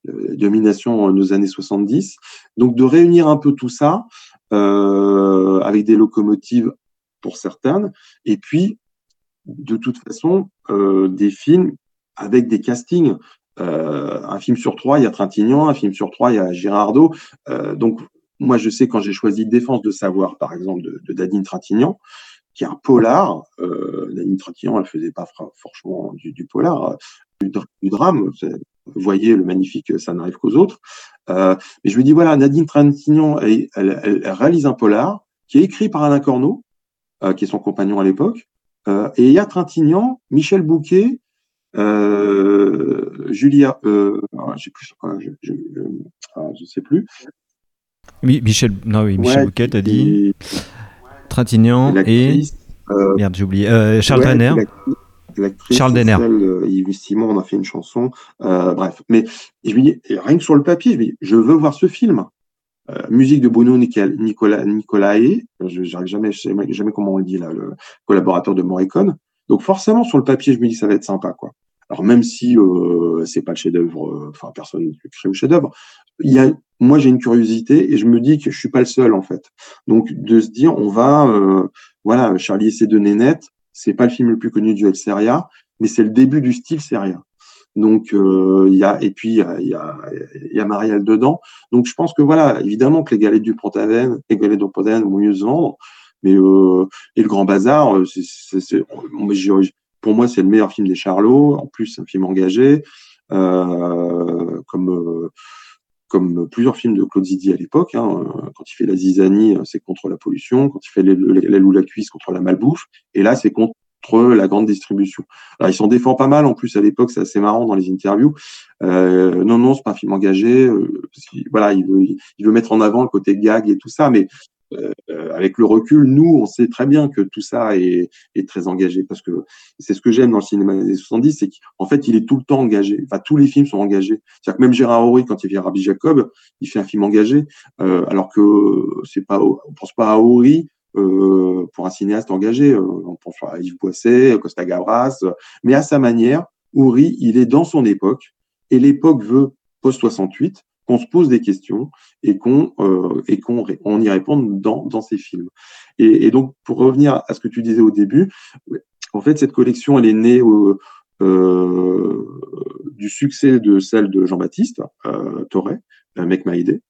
[SPEAKER 9] la domination euh, nos années 70. Donc de réunir un peu tout ça euh, avec des locomotives pour certaines, et puis de toute façon euh, des films avec des castings. Euh, un film sur trois, il y a Trintignant, un film sur trois, il y a Girardot. Euh, donc moi, je sais quand j'ai choisi Défense de savoir, par exemple, de, de Dadine Trintignant, qui est un polar. Nadine Trintignant, elle faisait pas fra- franchement du, polar, du, dr- du drame. Vous voyez le magnifique Ça n'arrive qu'aux autres. Mais je me dis, voilà, Nadine Trintignant, elle, réalise un polar qui est écrit par Alain Corneau, qui est son compagnon à l'époque. Euh, et il y a Trintignant, Michel Bouquet, euh, Julia, euh, ah, j'ai plus, ah, je, je, euh, ah, je sais plus.
[SPEAKER 8] Oui, Michel, non, oui, Michel
[SPEAKER 9] Ouais,
[SPEAKER 8] Bouquet, t'as dit. Trintignant et.
[SPEAKER 9] euh,
[SPEAKER 8] Merde, j'ai oublié. Euh, Charles
[SPEAKER 9] Ouais,
[SPEAKER 8] Trainer.
[SPEAKER 9] l'actrice-
[SPEAKER 8] Charles Denner.
[SPEAKER 9] celle, Yves Simon, on a fait une chanson. Euh, bref, mais je me dis, rien que sur le papier, je me dis, je veux voir ce film. Euh, musique de Bruno Nicol- Nicola, Nicolae, je n'arrive jamais, je sais jamais comment on le dit là, le collaborateur de Morricone. Donc forcément sur le papier, je me dis ça va être sympa quoi. Alors même si euh, c'est pas le chef-d'œuvre, euh, enfin personne ne crée le chef-d'œuvre, il y a, moi j'ai une curiosité et je me dis que je suis pas le seul en fait. Donc de se dire on va, euh, voilà, Charlie et ses deux nénettes, c'est pas le film le plus connu du El Seria, mais c'est le début du style Seria. Donc euh, il y a et puis il y a, y a, Marielle dedans. Donc je pense que voilà, évidemment que les galettes du Pont-Aven, les galettes du Pont-Aven vont mieux se vendre, mais euh, et le Grand Bazar, euh, c'est, pour moi c'est le meilleur film des Charlots. En plus c'est un film engagé, comme comme plusieurs films de Claude Zidi à l'époque. Hein, quand il fait La Zizanie, c'est contre la pollution. Quand il fait l'aile ou la cuisse, contre la malbouffe. Et là, c'est contre la grande distribution. Alors, il s'en défend pas mal en plus à l'époque, c'est assez marrant dans les interviews. Euh, non, non, c'est pas un film engagé. euh, voilà, il veut, mettre en avant le côté gag et tout ça, mais euh, avec le recul, nous, on sait très bien que tout ça est, très engagé parce que c'est ce que j'aime dans le cinéma des années 70, c'est qu'en fait, il est tout le temps engagé. Enfin, tous les films sont engagés. C'est-à-dire que même Gérard Horry, quand il fait Rabbi Jacob, il fait un film engagé, euh, alors que c'est pas, on pense pas à Horry euh, pour un cinéaste engagé. Euh, on pense à Yves Boisset, Costa Gavras, euh, mais à sa manière, Horry, il est dans son époque et l'époque veut post 68 qu'on se pose des questions et qu'on et qu'on on y réponde dans dans ces films. Et, donc pour revenir à ce que tu disais au début, en fait cette collection elle est née du succès de celle de Jean-Baptiste euh, Toré, un mec m'a aidé,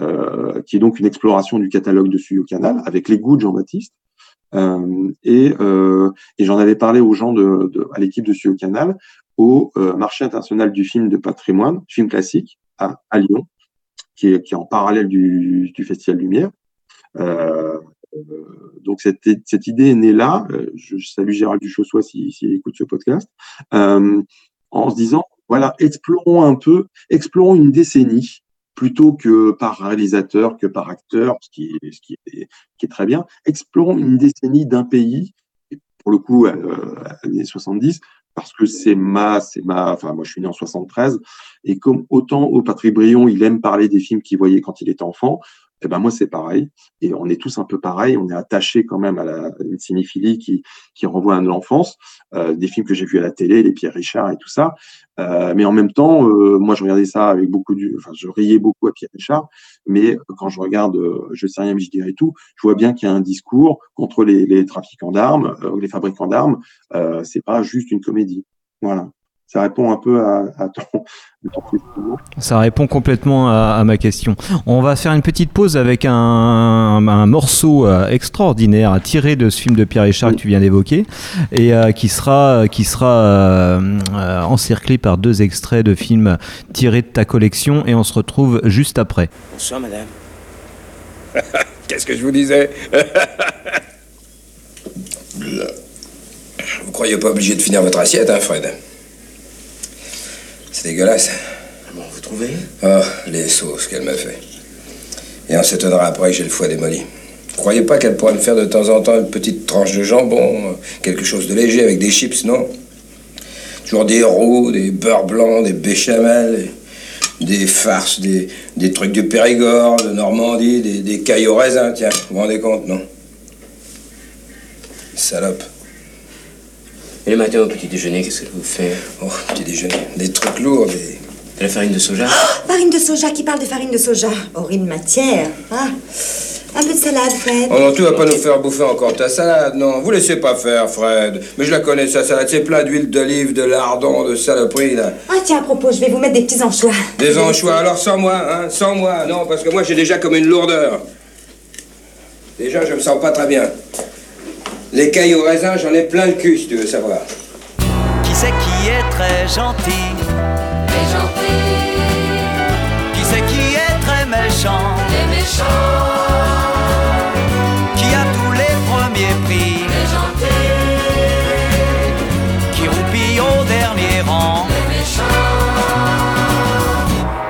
[SPEAKER 9] euh, qui est donc une exploration du catalogue de Studio Canal avec les goûts de Jean-Baptiste. Euh, et euh, et j'en avais parlé aux gens de, de à l'équipe de Studio Canal au euh, marché international du film de patrimoine, film classique, à, à Lyon, qui est, qui est en parallèle du, du Festival Lumière. Euh, donc cette, cette idée est née là. Je, salue Gérald Duchossois s'il si, écoute ce podcast, en se disant voilà, explorons un peu, explorons une décennie plutôt que par réalisateur, que par acteur, ce qui est, très bien. Explorons une décennie d'un pays, pour le coup, euh, années 70, parce que c'est ma, c'est ma, enfin, moi, je suis né en 73, et comme autant au Patrick Brion, il aime parler des films qu'il voyait quand il était enfant, eh ben moi c'est pareil. Et on est tous un peu pareil on est attaché quand même à, une cinéphilie qui qui renvoie à l'enfance euh, des films que j'ai vus à la télé les Pierre Richard et tout ça. Euh, mais en même temps euh, moi je regardais ça avec beaucoup du enfin je riais beaucoup à Pierre Richard. Mais quand je regarde je sais rien mais je dirais tout je vois bien qu'il y a un discours contre les, les trafiquants d'armes les fabricants d'armes. C'est pas juste une comédie. Voilà ça répond un peu à, à ton, à ton questionnement.
[SPEAKER 8] Ça répond complètement à, à, ma question. On va faire une petite pause avec un, un, un morceau euh, extraordinaire tiré de ce film de Pierre Richard que tu viens d'évoquer et euh, qui sera, qui sera euh, euh, encerclé par deux extraits de films tirés de ta collection et on se retrouve juste après.
[SPEAKER 10] Bonsoir madame. (laughs) Qu'est-ce que je vous disais? (laughs) Vous croyez pas obligé de finir votre assiette, hein, Fred? C'est dégueulasse.
[SPEAKER 11] Bon, vous trouvez?
[SPEAKER 10] Oh, les sauces qu'elle m'a fait. Et on s'étonnera après que j'ai le foie démoli. Croyez pas qu'elle pourrait me faire de temps en temps une petite tranche de jambon, euh, quelque chose de léger avec des chips, non? Toujours des roux, des beurres blancs, des béchamels, des farces, des, des trucs du Périgord, de Normandie, des, des cailles au raisin, tiens, vous vous rendez compte, non? Salope.
[SPEAKER 11] Et le matin au petit déjeuner, qu'est-ce que vous faites
[SPEAKER 10] Oh, petit déjeuner. Des trucs lourds, des...
[SPEAKER 11] De la farine de soja
[SPEAKER 12] Farine de soja, qui parle de farine de soja Horrible matière. Ah. Un peu de salade, Fred.
[SPEAKER 10] Oh non, tu vas pas nous faire bouffer encore ta salade, non. Vous laissez pas faire, Fred. Mais je la connais, sa salade. C'est plein d'huile d'olive, de lardon, de saloperie, là.
[SPEAKER 12] Ah, tiens, à propos, je vais vous mettre des petits anchois.
[SPEAKER 10] Des anchois, alors sans moi, hein Sans moi, non, parce que moi, j'ai déjà comme une lourdeur. Déjà, je me sens pas très bien. Les cailles au raisin, j'en ai plein le cul, si tu veux savoir.
[SPEAKER 13] Qui c'est qui est très gentil?
[SPEAKER 14] Les gentils.
[SPEAKER 13] Qui c'est qui est très méchant?
[SPEAKER 14] Les méchants.
[SPEAKER 13] Qui a tous les premiers prix?
[SPEAKER 14] Les gentils.
[SPEAKER 13] Qui roupille au dernier rang?
[SPEAKER 14] Les méchants.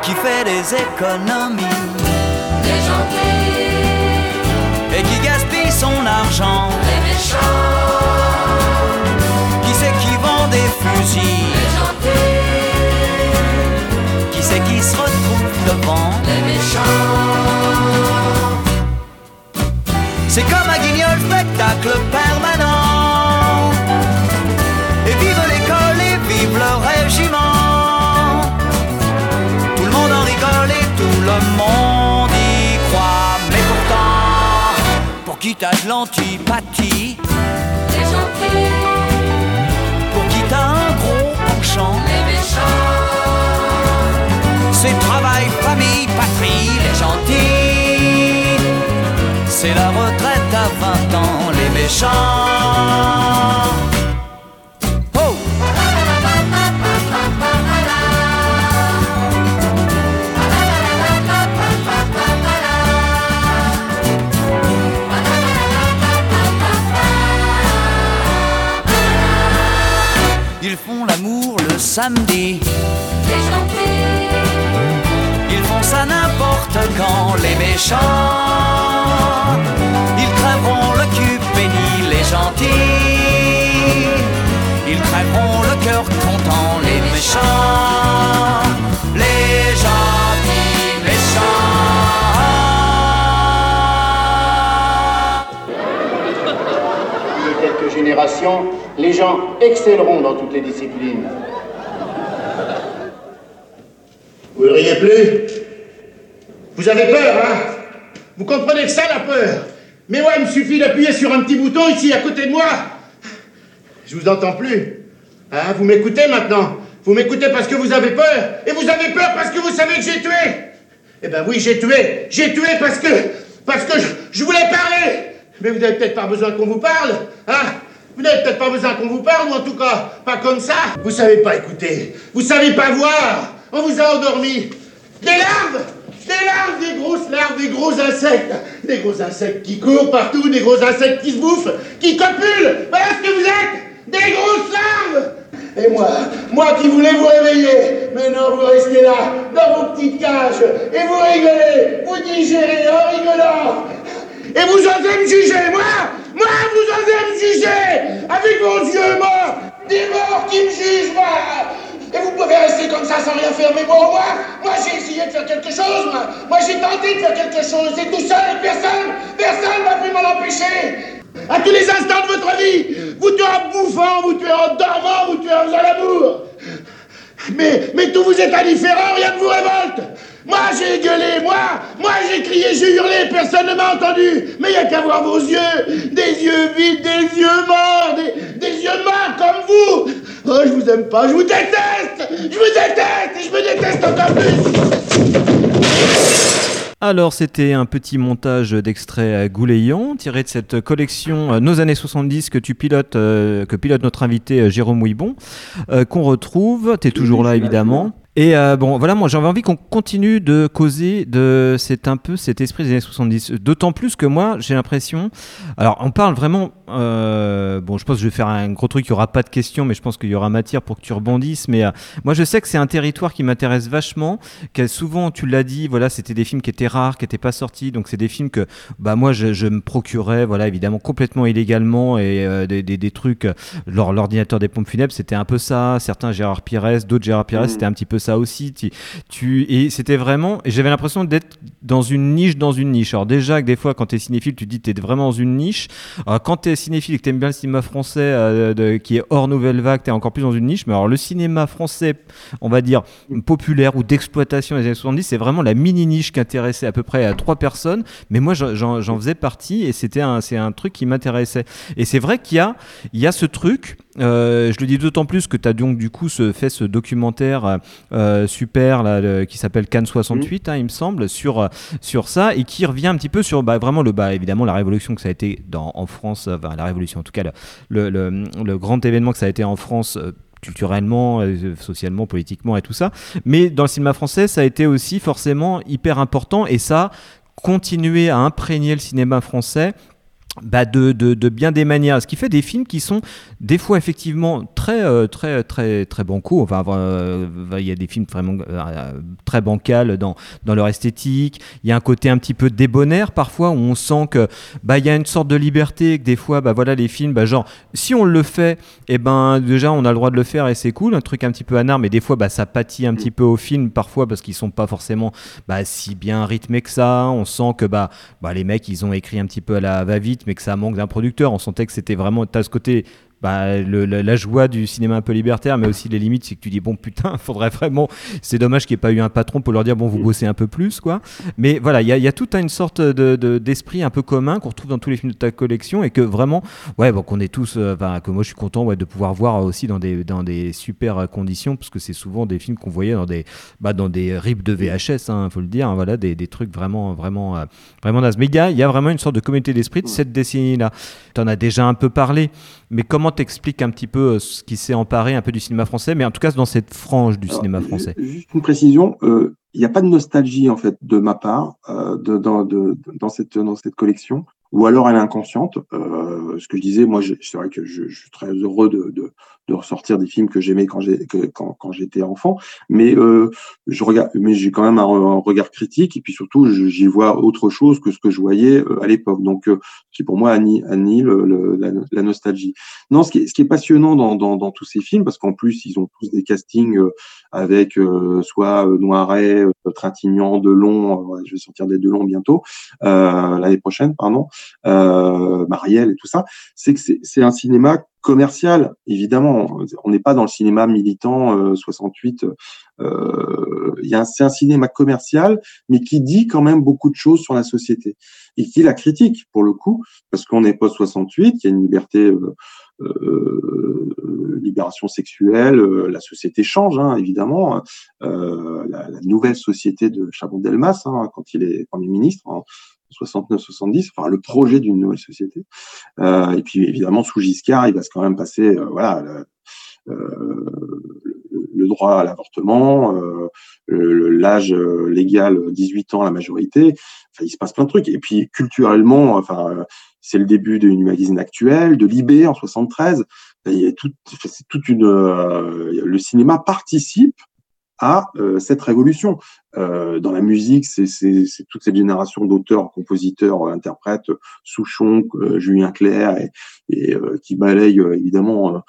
[SPEAKER 13] Qui fait des économies?
[SPEAKER 14] Les gentils.
[SPEAKER 13] Et qui gaspille son argent? Qui c'est qui vend des fusils
[SPEAKER 14] Les gentils.
[SPEAKER 13] Qui c'est qui se retrouve devant
[SPEAKER 14] Les méchants.
[SPEAKER 13] C'est comme un guignol spectacle pour qui t'as de l'antipathie,
[SPEAKER 14] Les gentils.
[SPEAKER 13] pour qui t'as un gros penchant,
[SPEAKER 14] Les méchants.
[SPEAKER 13] c'est travail, famille, patrie, les gentils. C'est la retraite à 20 ans, les méchants. Ils font l'amour le samedi,
[SPEAKER 14] Les gentils.
[SPEAKER 13] ils font ça n'importe quand, les méchants. Ils crèveront le cul béni, les gentils. Ils crèveront le cœur content, les méchants. Les gentils méchants.
[SPEAKER 15] D'ici quelques générations, les gens excelleront dans toutes les disciplines. Vous ne riez plus? Vous avez peur, hein? Vous comprenez que ça, la peur? Mais ouais, il me suffit d'appuyer sur un petit bouton ici, à côté de moi. Je vous entends plus. Hein, vous m'écoutez maintenant? Vous m'écoutez parce que vous avez peur? Et vous avez peur parce que vous savez que j'ai tué? Eh ben oui, j'ai tué. J'ai tué parce que... Parce que je, je voulais parler. Mais vous n'avez peut-être pas besoin qu'on vous parle, hein? Vous n'avez peut-être pas besoin qu'on vous parle, ou en tout cas, pas comme ça. Vous savez pas écouter. Vous savez pas voir. On vous a endormi. Des larves Des larves, des grosses larves, des gros insectes. Des gros insectes qui courent partout, des gros insectes qui se bouffent, qui copulent. Voilà ce que vous êtes Des grosses larves Et moi, moi qui voulais vous réveiller. Mais non, vous restez là, dans vos petites cages, et vous rigolez, vous digérez en rigolant. Et vous osez me juger, moi Moi, vous osez me juger Avec vos yeux morts Des morts qui me jugent, moi Et vous pouvez rester comme ça sans rien faire, mais bon, moi, moi j'ai essayé de faire quelque chose, moi. Moi j'ai tenté de faire quelque chose, et tout seul, personne, personne m'a pu m'en empêcher À tous les instants de votre vie Vous tuez en bouffant, vous tuez en dormant, vous tuez en faisant l'amour mais, mais tout vous êtes indifférent, rien ne vous révolte Moi j'ai gueulé, moi. Moi j'ai crié, j'ai hurlé, personne ne m'a entendu. Mais il n'y a qu'à voir vos yeux. Des yeux vides, des yeux morts, des, yeux morts comme vous. Oh, je vous aime pas, je vous déteste. Je vous déteste et je me déteste encore plus.
[SPEAKER 8] Alors, c'était un petit montage d'extraits goulayants tiré de cette collection euh, Nos années 70 que tu pilotes, euh, que pilote notre invité euh, Jérôme Ouibon, qu'on retrouve. Tu es toujours là, évidemment. Et euh, bon, voilà, moi j'avais envie qu'on continue de causer de c'est un peu cet esprit des années 70. D'autant plus que moi, j'ai l'impression. Alors, on parle vraiment. Euh, bon, je pense que je vais faire un gros truc, il n'y aura pas de questions, mais je pense qu'il y aura matière pour que tu rebondisses. Mais euh, moi, je sais que c'est un territoire qui m'intéresse vachement. Que souvent, tu l'as dit, voilà, c'était des films qui étaient rares, qui n'étaient pas sortis. Donc, c'est des films que bah, moi, je, je me procurais, voilà, évidemment, complètement illégalement. Et euh, des, des, des trucs. L'ordinateur des pompes funèbres, c'était un peu ça. Certains Gérard Pires, d'autres Gérard Pires,
[SPEAKER 9] Mhm.
[SPEAKER 8] c'était un petit peu ça aussi. Tu, tu- et c'était vraiment. et J'avais l'impression d'être dans une niche, dans une niche. Alors, déjà, que des fois, quand tu es cinéphile, tu te dis que tu es vraiment dans une niche. Alors, quand tu cinéphile et que tu aimes bien le cinéma français euh, qui est hors nouvelle vague, tu es encore plus dans une niche. Mais alors, le cinéma français, on va dire, populaire ou d'exploitation des années 70, c'est vraiment la mini-niche qui intéressait à peu près à trois personnes. Mais moi, j'en- faisais partie et c'était un, c'est un truc qui m'intéressait. Et c'est vrai qu'il y a, y a ce truc. Euh, je le dis d'autant plus que tu as donc du coup ce, fait ce documentaire euh, super là, le- qui s'appelle Cannes 68, hein, il me semble, sur, sur ça et qui revient un petit peu sur bah, vraiment le bah, évidemment la révolution que ça a été dans, en France, enfin, la révolution en tout cas le, le, le- le grand événement que ça a été en France. euh, culturellement, socialement, politiquement et tout ça. Mais dans le cinéma français, ça a été aussi forcément hyper important et ça continuer à imprégner le cinéma français bah de, bien des manières, ce qui fait des films qui sont des fois effectivement très euh, très très bancaux. Enfin, euh, il y a des films vraiment euh, très bancals dans dans leur esthétique. Il y a un côté un petit peu débonnaire parfois où on sent que bah il y a une sorte de liberté que des fois bah voilà les films bah genre si on le fait et ben déjà on a le droit de le faire et c'est cool un truc un petit peu anard mais des fois bah ça pâtit un petit peu au film parfois parce qu'ils sont pas forcément bah si bien rythmés que ça. On sent que bah bah les mecs ils ont écrit un petit peu à la va vite mais que ça manque d'un producteur. On sentait que c'était vraiment t'as ce côté bah, le- la, la joie du cinéma un peu libertaire, mais aussi les limites, c'est que tu dis bon putain, (laughs) faudrait vraiment. C'est dommage qu'il n'y ait pas eu un patron pour leur dire bon vous bossez un peu plus quoi. Mais voilà, il y a, il y a toute une sorte de- de- d'esprit un peu commun qu'on retrouve dans tous les films de ta collection et que vraiment, ouais, bon, qu'on est tous, euh, que moi je suis content ouais, de pouvoir voir aussi dans des dans des super conditions parce que c'est souvent des films qu'on voyait dans des bah, dans des rips de VHS, hein, faut le dire, hein, voilà, des, des trucs vraiment vraiment euh, vraiment nazes. Mais il y a, il y a vraiment une sorte de communauté d'esprit de cette décennie-là. Tu en as déjà un peu parlé, mais comment t'expliques un petit peu euh, ce qui s'est emparé un peu du cinéma français, mais en tout cas dans cette frange du cinéma français?
[SPEAKER 9] Juste une précision, euh, il n'y a pas de nostalgie en fait de ma part euh, de, dans, de, dans cette dans cette collection, ou alors elle est inconsciente. Euh, ce que je disais, moi, c'est vrai que je, je suis très heureux de, de, de ressortir des films que j'aimais quand que- quand, quand j'étais enfant, mais euh, je regarde, mais j'ai quand même un, un regard critique et puis surtout j'y vois autre chose que ce que je voyais euh, à l'époque. Donc, euh, qui pour moi annule, annule le- la, la nostalgie. Non, ce qui est, ce qui est passionnant dans, dans, dans tous ces films, parce qu'en plus ils ont tous des castings euh, avec euh, soit Noiret, Trintignant, Delon, je vais sortir des Delon bientôt, l'année prochaine, pardon, euh, Marielle et tout ça, c'est que c'est un cinéma commercial, évidemment. On n'est pas dans le cinéma militant euh, 68. Euh, c'est un cinéma commercial, mais qui dit quand même beaucoup de choses sur la société et qui la critique pour le coup, parce qu'on est post 68, il y a une liberté euh, libération sexuelle, euh, la société change, hein, évidemment. Euh, la, la nouvelle société de Chabon-Delmas, hein, quand il est Premier ministre, en 69-70, enfin le projet d'une nouvelle société. Euh, et puis évidemment, sous Giscard, il va se quand même passer, euh, voilà, le, euh, le- droit à l'avortement, euh, l'âge euh, légal 18 ans, la majorité. Enfin, il se passe plein de trucs. Et puis culturellement, enfin, euh, c'est le début d'une magazine actuelle, de Libé en 73. Il y a tout, enfin, c'est toute une, euh, le cinéma participe à euh, cette révolution. Euh, dans la musique, c'est toute cette génération d'auteurs, compositeurs, interprètes, Souchon, euh, Julien Clerc, et, et, euh, qui balayent euh, évidemment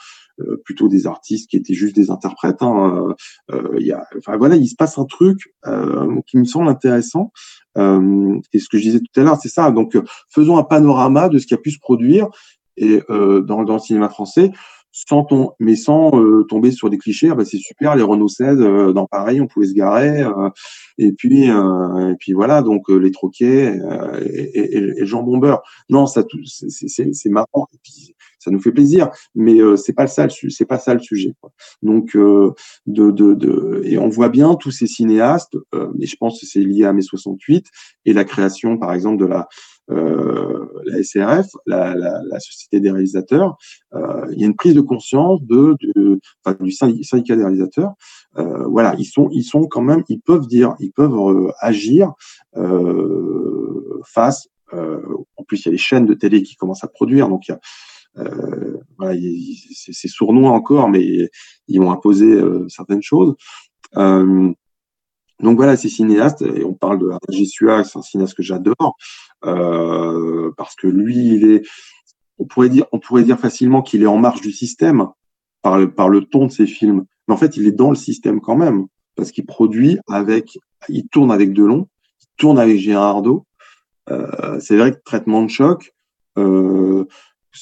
[SPEAKER 9] plutôt des artistes qui étaient juste des interprètes. hein. Y a, enfin voilà, il se passe un truc qui me semble intéressant. Euh, et ce que je disais tout à l'heure, c'est ça. Donc, euh, faisons un panorama de ce qui a pu se produire et euh, dans, dans le cinéma français, sans ton, mais sans euh, tomber sur des clichés. Ah bah, c'est super, les Renault 16 euh, dans Paris, on pouvait se garer. euh, et puis, euh, et puis voilà, donc euh, les troquets euh, et, et, et le jambon. Non, ça, c'est- marrant. Et puis, ça nous fait plaisir, mais c'est pas ça c'est pas ça le sujet. quoi. Donc, de, de, de, et on voit bien tous ces cinéastes, et je pense que c'est lié à mai 68 et la création, par exemple, de la la SRF, la, la, la Société des réalisateurs, euh, il y a une prise de conscience de, de enfin, du syndi- syndicat des réalisateurs. Euh, voilà, ils sont, ils sont quand même, ils peuvent dire, ils peuvent euh, agir euh, face. euh, en plus, il y a les chaînes de télé qui commencent à produire, donc il y a euh, voilà, il- il- c'est sournois encore, mais ils vont imposer euh, certaines choses. Euh, donc voilà, ces cinéastes, et on parle de Alain Gessua, c'est un cinéaste que j'adore, euh, parce que lui, il est, on pourrait dire, on pourrait dire facilement qu'il est en marge du système par le, ton de ses films, mais en fait, il est dans le système quand même, parce qu'il produit avec, il tourne avec Delon, il tourne avec Gérard Ardo. Euh, c'est vrai que traitement de choc, euh,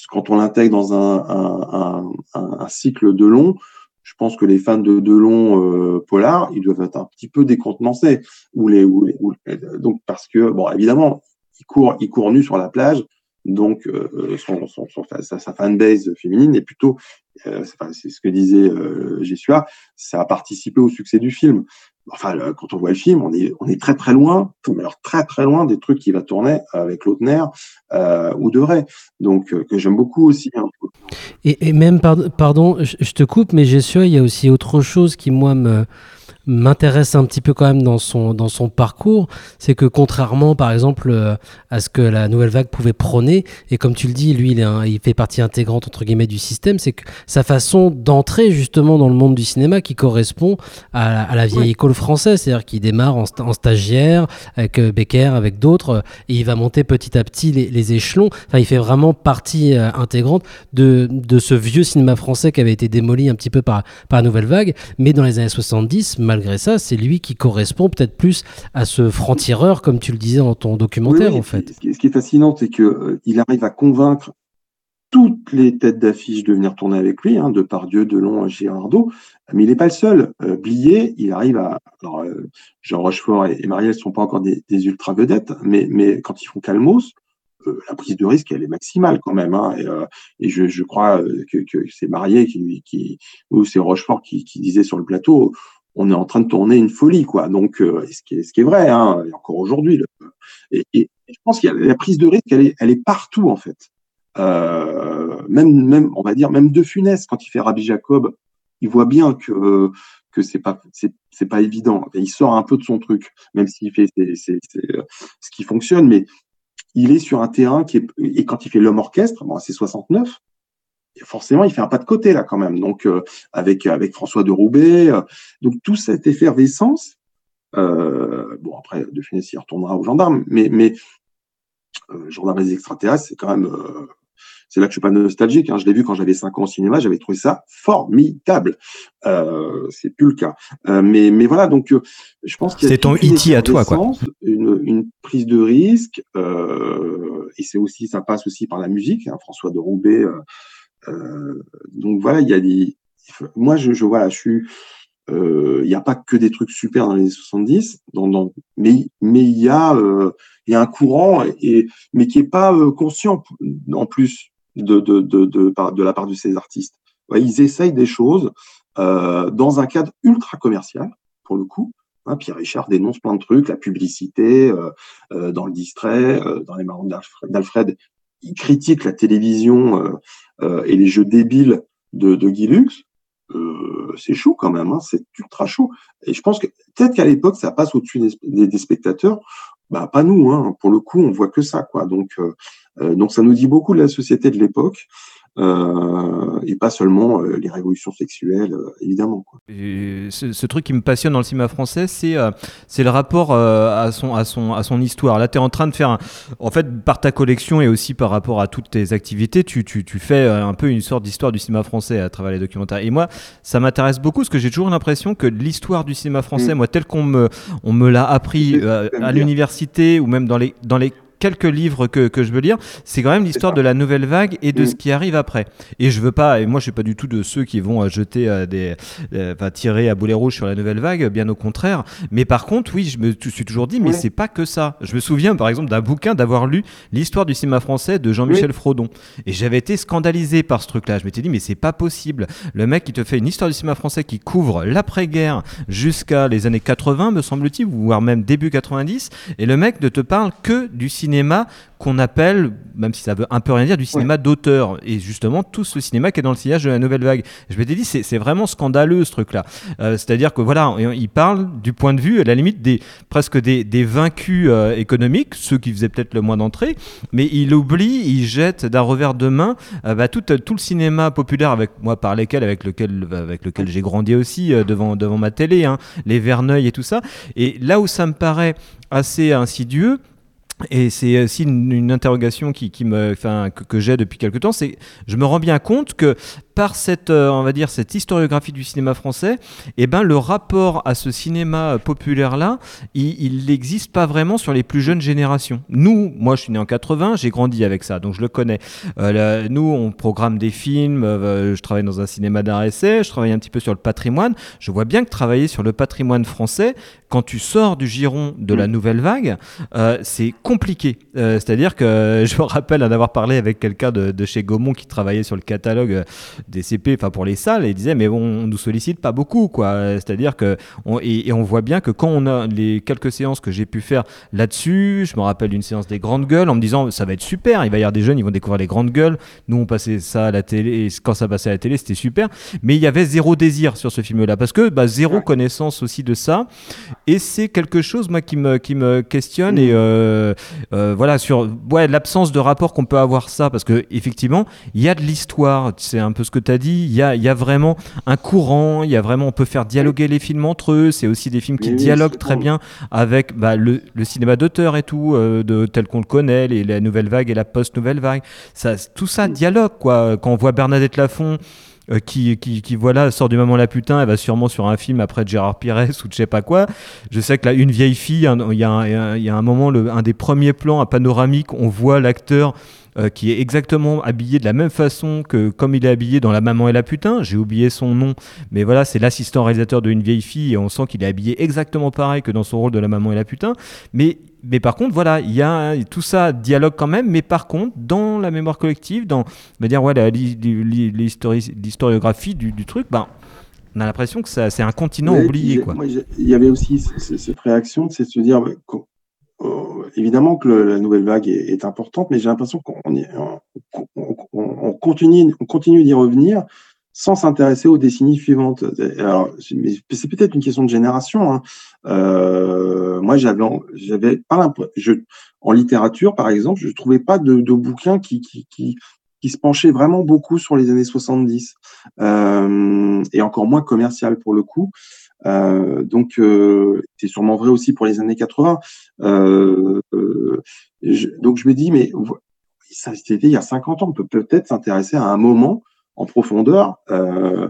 [SPEAKER 9] quand on l'intègre dans un, cycle Delon, je pense que les fans de Delon euh, Polar, ils doivent être un petit peu décontenancés. Donc parce que bon, évidemment, il court, il court nu sur la plage, donc euh, son- sa, fanbase féminine est plutôt, euh, c'est ce que disait euh, Jessua, ça a participé au succès du film. Enfin, quand on voit le film, on est, très très loin, alors très très loin des trucs qui va tourner avec Lautner euh, ou De Ray, donc euh, que j'aime beaucoup aussi. hein.
[SPEAKER 7] Et, même, pard- pardon, je, te coupe, mais j'ai su, il y a aussi autre chose qui, moi, me m'intéresse un petit peu quand même dans son, dans son parcours, c'est que contrairement par exemple euh, à ce que la nouvelle vague pouvait prôner, et comme tu le dis, lui il, est un- il fait partie intégrante entre guillemets du système, c'est que sa façon d'entrer justement dans le monde du cinéma qui correspond à, la- à la vieille école française, c'est-à-dire qu'il démarre en, sta- en stagiaire avec euh, Becker, avec d'autres, euh, et il va monter petit à petit les, les échelons, enfin il fait vraiment partie euh, intégrante de, de ce vieux cinéma français qui avait été démoli un petit peu par, par la nouvelle vague, mais dans les années 70, malgré ça, c'est lui qui correspond peut-être plus à ce franc-tireur, comme tu le disais dans ton documentaire,
[SPEAKER 9] Oui, oui,
[SPEAKER 7] en fait.
[SPEAKER 9] Ce qui, est fascinant, c'est que euh, arrive à convaincre toutes les têtes d'affiche de venir tourner avec lui, hein, de Pardieu, Delon, Girardot, mais il n'est pas le seul. Euh, Blier, il arrive à. Alors, euh, Jean Rochefort et, et Marielle ne sont pas encore des, des ultra vedettes, mais, mais quand ils font Calmos, euh, la prise de risque, elle est maximale quand même. Hein, et, euh, et je, je crois que, que c'est Marielle qui, qui, ou c'est Rochefort qui, qui disait sur le plateau, on est en train de tourner une folie, quoi. Donc, euh, ce, qui est, ce qui est vrai, hein, et encore aujourd'hui. Et, je pense qu'il la prise de risque, elle est, elle est partout en fait. Euh, même, même, on va dire, même De Funès, quand il fait Rabbi Jacob, il voit bien que que c'est pas c'est pas évident. Et il sort un peu de son truc, même s'il fait c'est c'est c'est, euh, ce qui fonctionne, mais il est sur un terrain qui est et quand il fait l'homme orchestre, bon, c'est 69. Et forcément, il fait un pas de côté là quand même. Donc euh, avec avec François de Roubaix, euh, donc toute cette effervescence. Euh, bon après, De Funès il retournera aux gendarmes, mais mais euh, Gendarmes et extraterrestres, c'est quand même euh, c'est là que je suis pas nostalgique. Hein. Je l'ai vu quand j'avais 5 ans au cinéma, j'avais trouvé ça formidable. Euh, c'est plus le cas. Euh, mais, mais voilà, donc euh, je pense qu'il y a
[SPEAKER 8] C'est ton E.T. à toi, quoi.
[SPEAKER 9] Une, une prise de risque, euh, et c'est aussi, ça passe aussi par la musique. Hein, François de Roubaix. Euh, donc voilà, il y a des. Moi, je, je voilà, je suis. euh, Il n'y a pas que des trucs super dans les années 70, dans, dans, mais il y a euh, y a un courant et mais qui est pas conscient en plus de, de, de, de, la part de ces artistes. Ils essayent des choses dans un cadre ultra commercial, pour le coup. Hein, Pierre Richard dénonce plein de trucs, la publicité, dans le distrait, dans les marrons d'Alfred, il critique la télévision euh, euh, et les jeux débiles de, de Guy Lux. Euh, c'est chaud quand même, hein, c'est ultra chaud. Et je pense que peut-être qu'à l'époque, ça passe au-dessus des, des- spectateurs. Bah, pas nous, hein. pour le coup, on voit que ça, quoi. Donc, euh, euh, donc ça nous dit beaucoup de la société de l'époque, euh, et pas seulement euh, les révolutions sexuelles, euh, évidemment. Quoi.
[SPEAKER 8] Et ce, ce truc qui me passionne dans le cinéma français, c'est c'est le rapport à, son, à, son, à son histoire. Là, tu es en train de faire, un- en fait, par ta collection et aussi par rapport à toutes tes activités, tu, tu, tu fais un peu une sorte d'histoire du cinéma français à travers les documentaires. Et moi, ça m'intéresse beaucoup parce que j'ai toujours l'impression que l'histoire du cinéma français,
[SPEAKER 9] Mm.
[SPEAKER 8] moi, tel qu'on me, on me l'a appris à l'université ou même dans les, dans les quelques livres que, que je veux lire, c'est quand même l'histoire de la nouvelle vague et de
[SPEAKER 9] Mm.
[SPEAKER 8] ce qui arrive après. Et je veux pas, et moi je suis pas du tout de ceux qui vont euh, jeter euh, des, euh, enfin tirer à boulet rouge sur la nouvelle vague, bien au contraire. Mais par contre, oui, je me suis toujours dit, mais c'est pas que ça. Je me souviens par exemple d'un bouquin d'avoir lu l'histoire du cinéma français de Jean-Michel Frodon, et j'avais été scandalisé par ce truc-là. Je m'étais dit, mais c'est pas possible. Le mec qui te fait une histoire du cinéma français qui couvre l'après-guerre jusqu'à les années 80, me semble-t-il, voire même début 90, et le mec ne te parle que du cinéma qu'on appelle, même si ça veut un peu rien dire, du cinéma d'auteur. Et justement, tout ce cinéma qui est dans le sillage de la nouvelle vague. Je m'étais dit, c'est vraiment scandaleux ce truc-là. Euh, C'est-à-dire que voilà, il parle du point de vue, à la limite, des, presque des, des vaincus euh, économiques, ceux qui faisaient peut-être le moins d'entrée, mais il oublie, il jette d'un revers de main euh, bah, tout, tout le cinéma populaire avec moi par lesquels, avec lequel, avec lequel j'ai grandi aussi devant, devant ma télé, hein, les Verneuil et tout ça. Et là où ça me paraît assez insidieux, et c'est aussi une, interrogation qui, qui me, enfin, que, que j'ai depuis quelque temps, c'est je me rends bien compte que par cette, euh, on va dire, cette historiographie du cinéma français, eh ben, le rapport à ce cinéma populaire-là, il il n'existe pas vraiment sur les plus jeunes générations. Nous, moi je suis né en 80, j'ai grandi avec ça, donc je le connais. Euh, là, nous, on programme des films, euh, je travaille dans un cinéma d'art essai, je travaille un petit peu sur le patrimoine. Je vois bien que travailler sur le patrimoine français, quand tu sors du giron de la nouvelle vague, euh, c'est compliqué. Euh, C'est-à-dire que (laughs) je me rappelle en avoir parlé avec quelqu'un de, de chez Gaumont qui travaillait sur le catalogue euh, des CP, enfin pour les salles, et il disait mais bon, on nous sollicite pas beaucoup, quoi. C'est-à-dire que on, et, et on voit bien que quand on a les quelques séances que j'ai pu faire là-dessus, je me rappelle d'une séance des grandes gueules en me disant ça va être super, il va y avoir des jeunes, ils vont découvrir les grandes gueules. Nous on passait ça à la télé, et quand ça passait à la télé, c'était super, mais il y avait zéro désir sur ce film-là parce que bah, zéro connaissance aussi de ça. Et c'est quelque chose, moi, qui me, qui me questionne. Et euh, euh, voilà, sur ouais, l'absence de rapport qu'on peut avoir ça. Parce que effectivement, il y a de l'histoire. C'est un peu ce que tu as dit. Il y a, il y a vraiment un courant. Il y a vraiment, on peut faire dialoguer les films entre eux. C'est aussi des films qui
[SPEAKER 9] Oui,
[SPEAKER 8] dialoguent très bien avec bah, le, le cinéma d'auteur et tout, euh, de, tel qu'on le connaît, les, la nouvelle vague et la post-nouvelle vague. Ça, tout ça dialogue, quoi. Quand on voit Bernadette Lafont euh, qui, qui, qui, voilà sort du maman la putain, elle va sûrement sur un film après Gérard Pires ou de je sais pas quoi. Je sais que là, une vieille fille, il y, a un- il y a un moment, le, un des premiers plans, un panoramique, on voit l'acteur euh, qui est exactement habillé de la même façon que comme il est habillé dans La Maman et la Putain. J'ai oublié son nom, mais voilà, c'est l'assistant réalisateur de Une vieille fille et on sent qu'il est habillé exactement pareil que dans son rôle de La Maman et la Putain. Mais mais par contre, voilà, il y a tout ça dialogue quand même. Mais par contre, dans la mémoire collective, dans, dire, ouais, l'historiographie du, du truc, ben, on a l'impression que c'est un continent
[SPEAKER 9] Mais
[SPEAKER 8] oublié,
[SPEAKER 9] Il y avait aussi cette réaction, c'est de se dire, qu'o- euh, évidemment que le- la nouvelle vague est, est importante, mais j'ai l'impression qu'on y- on, on- on- on continue, on continue d'y revenir sans s'intéresser aux décennies suivantes. Alors, c'est peut-être une question de génération. hein. Euh, moi, j'avais, pas je, en littérature, par exemple, je trouvais pas de, de bouquins qui, se penchaient vraiment beaucoup sur les années 70, euh, et encore moins commercial pour le coup. Euh, donc, euh, c'est sûrement vrai aussi pour les années 80. Euh, euh, je- donc, je me dis, mais ça c'était il y a 50 ans, on peut peut-être s'intéresser à un moment en profondeur euh,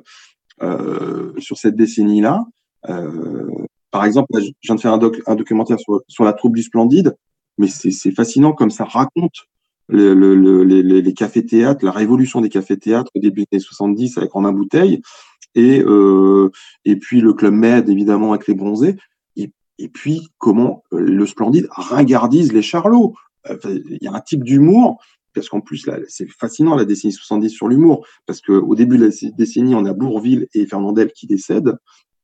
[SPEAKER 9] euh, sur cette décennie-là. Euh, par exemple, là, je viens de faire un, doc, un documentaire sur, la troupe du Splendide, mais c'est fascinant comme ça raconte le, le, le- les, cafés-théâtres, la révolution des cafés-théâtres au début des années 70 avec Romain Bouteille, et, puis le Club Med, évidemment, avec les bronzés, et, puis comment le Splendide ringardise les charlots. Il y a un type d'humour parce qu'en plus, c'est fascinant la décennie 70 sur l'humour, parce qu'au début de la décennie, on a Bourville et Fernandel qui décèdent.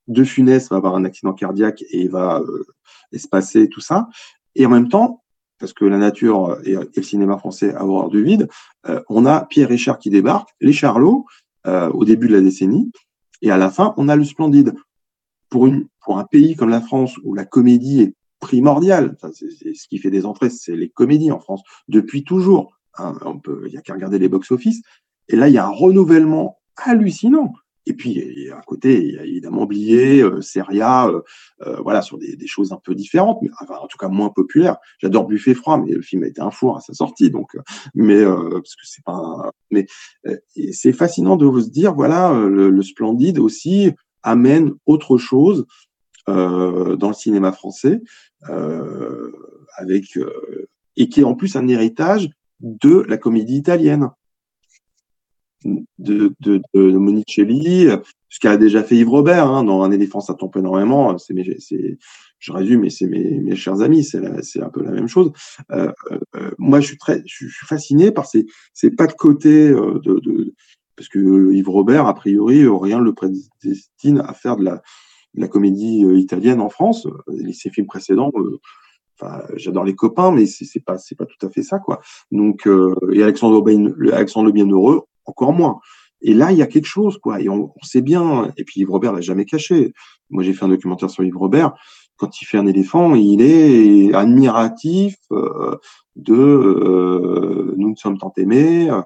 [SPEAKER 9] De Funès va avoir un accident cardiaque et va euh, espacer tout ça. Et en même temps, parce que la nature et, le cinéma français a horreur du vide, euh, on a Pierre Richard qui débarque, les Charlots, euh, au début de la décennie, et à la fin, on a le Splendide. Pour, une, pour un pays comme la France, où la comédie est primordiale, enfin, ce qui fait des entrées, c'est les comédies en France, depuis toujours. Hein, on peut, il y a qu'à regarder les box-office. Et là, il y a un renouvellement hallucinant. Et puis, à côté, il y a évidemment Blier, euh, Seria, euh, euh, voilà, sur des, choses un peu différentes, mais enfin, en tout cas moins populaires. J'adore Buffet froid, mais le film a été un four à sa sortie, donc, euh, mais parce que c'est pas, mais c'est fascinant de se dire, voilà, le, le Splendide aussi amène autre chose dans le cinéma français, avec et qui est en plus un héritage de la comédie italienne de, Monicelli, ce qu'a déjà fait Yves Robert hein, dans Un éléphant, ça tombe énormément. C'est mes, c'est, je résume, mais c'est mes, mes chers amis, c'est, c'est un peu la même chose. Euh, euh, moi, je suis très, je, suis- fasciné par ces, ces pas de côté euh, de, parce que Yves Robert, a priori, rien ne le prédestine à faire de la, de la comédie italienne en France. Ses films précédents, j'adore les copains, mais c'est, c'est pas, c'est pas tout à fait ça, quoi. Donc, euh, et Alexandre, le- Alexandre le Bienheureux, encore moins. Et là, il y a quelque chose, quoi. Et on, sait bien. Et puis Yves Robert l'a jamais caché. Moi, j'ai fait un documentaire sur Yves Robert. Quand il fait un éléphant, il est admiratif euh, de euh, nous ne sommes tant aimés. euh.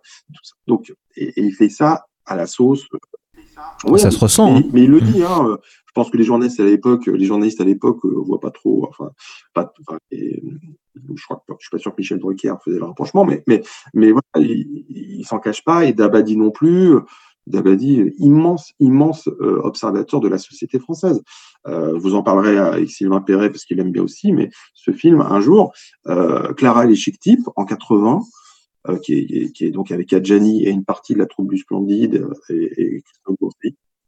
[SPEAKER 9] Donc, et il fait ça à la sauce. Ouais,
[SPEAKER 8] Ça se ressent,
[SPEAKER 9] Mais,
[SPEAKER 8] hein.
[SPEAKER 9] mais il le dit. Hein, euh, je pense que les journalistes à l'époque, les journalistes à l'époque euh, voient pas trop. Enfin, pas. enfin, et, je crois que je suis pas sûr que Michel Drucker faisait le rapprochement, mais mais mais voilà, il, il s'en cache pas et Dabadi non plus. Dabadi, euh, immense immense euh, observateur de la société française. Euh, vous en parlerez avec Sylvain Perret parce qu'il aime bien aussi, mais ce film un jour, Clara et les chic types en 80. Euh, qui, est, qui est donc avec Adjani et une partie de la troupe du Splendide euh, et, et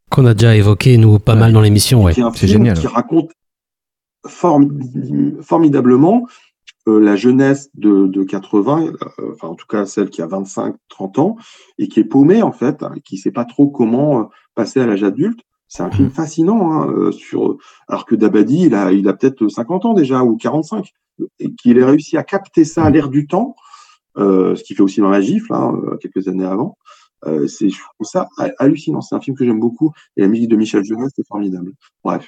[SPEAKER 7] Qu'on a déjà évoqué, nous, pas mal dans l'émission, ouais.
[SPEAKER 9] qui est un film qui raconte formi- formidablement euh, la jeunesse de, de 80, euh, enfin en tout cas celle qui a 25, 30 ans, et qui est paumée en fait, hein, qui sait pas trop comment euh, passer à l'âge adulte. C'est un film fascinant, hein, euh, sur, alors que Dabadi, il a, il a peut-être 50 ans déjà, ou 45, et qu'il ait réussi à capter ça à l'air du temps, ce qu'il fait aussi dans La Gifle, hein, euh, quelques années avant. Euh, c'est, je trouve ça ha- hallucinant. C'est un film que j'aime beaucoup, et la musique de Michel Jonas, c'est formidable. Bref,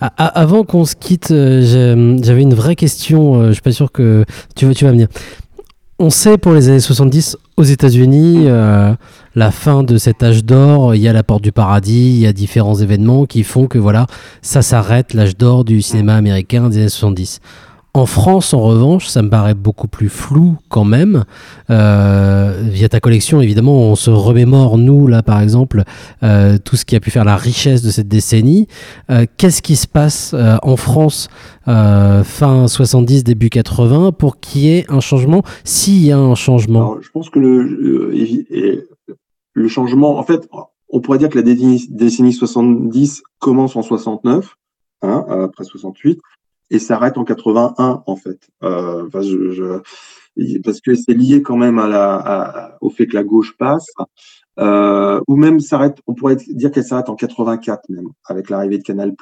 [SPEAKER 7] Ah, ah, avant qu'on se quitte, euh, j'avais une vraie question. euh, je suis pas sûr que tu vas, tu vas venir. On sait pour les années 70 aux États-Unis, euh, la fin de cet âge d'or, il y a la porte du paradis, il y a différents événements qui font que voilà, ça s'arrête, l'âge d'or du cinéma américain des années 70. En France, en revanche, ça me paraît beaucoup plus flou quand même. Euh, via ta collection, évidemment, on se remémore, nous, là, par exemple, euh, tout ce qui a pu faire la richesse de cette décennie. Euh, Qu'est-ce qui se passe en France fin 70, début 80 pour qu'il y ait un changement? S'il y a un changement.
[SPEAKER 9] Je pense que le, changement, en fait, on pourrait dire que la décennie, décennie 70 commence en 69, hein, après 68, et s'arrête en 81, en fait. Euh, parce que c'est lié quand même au fait que la gauche passe, euh, ou même s'arrête, on pourrait dire qu'elle s'arrête en 84 même, avec l'arrivée de Canal+,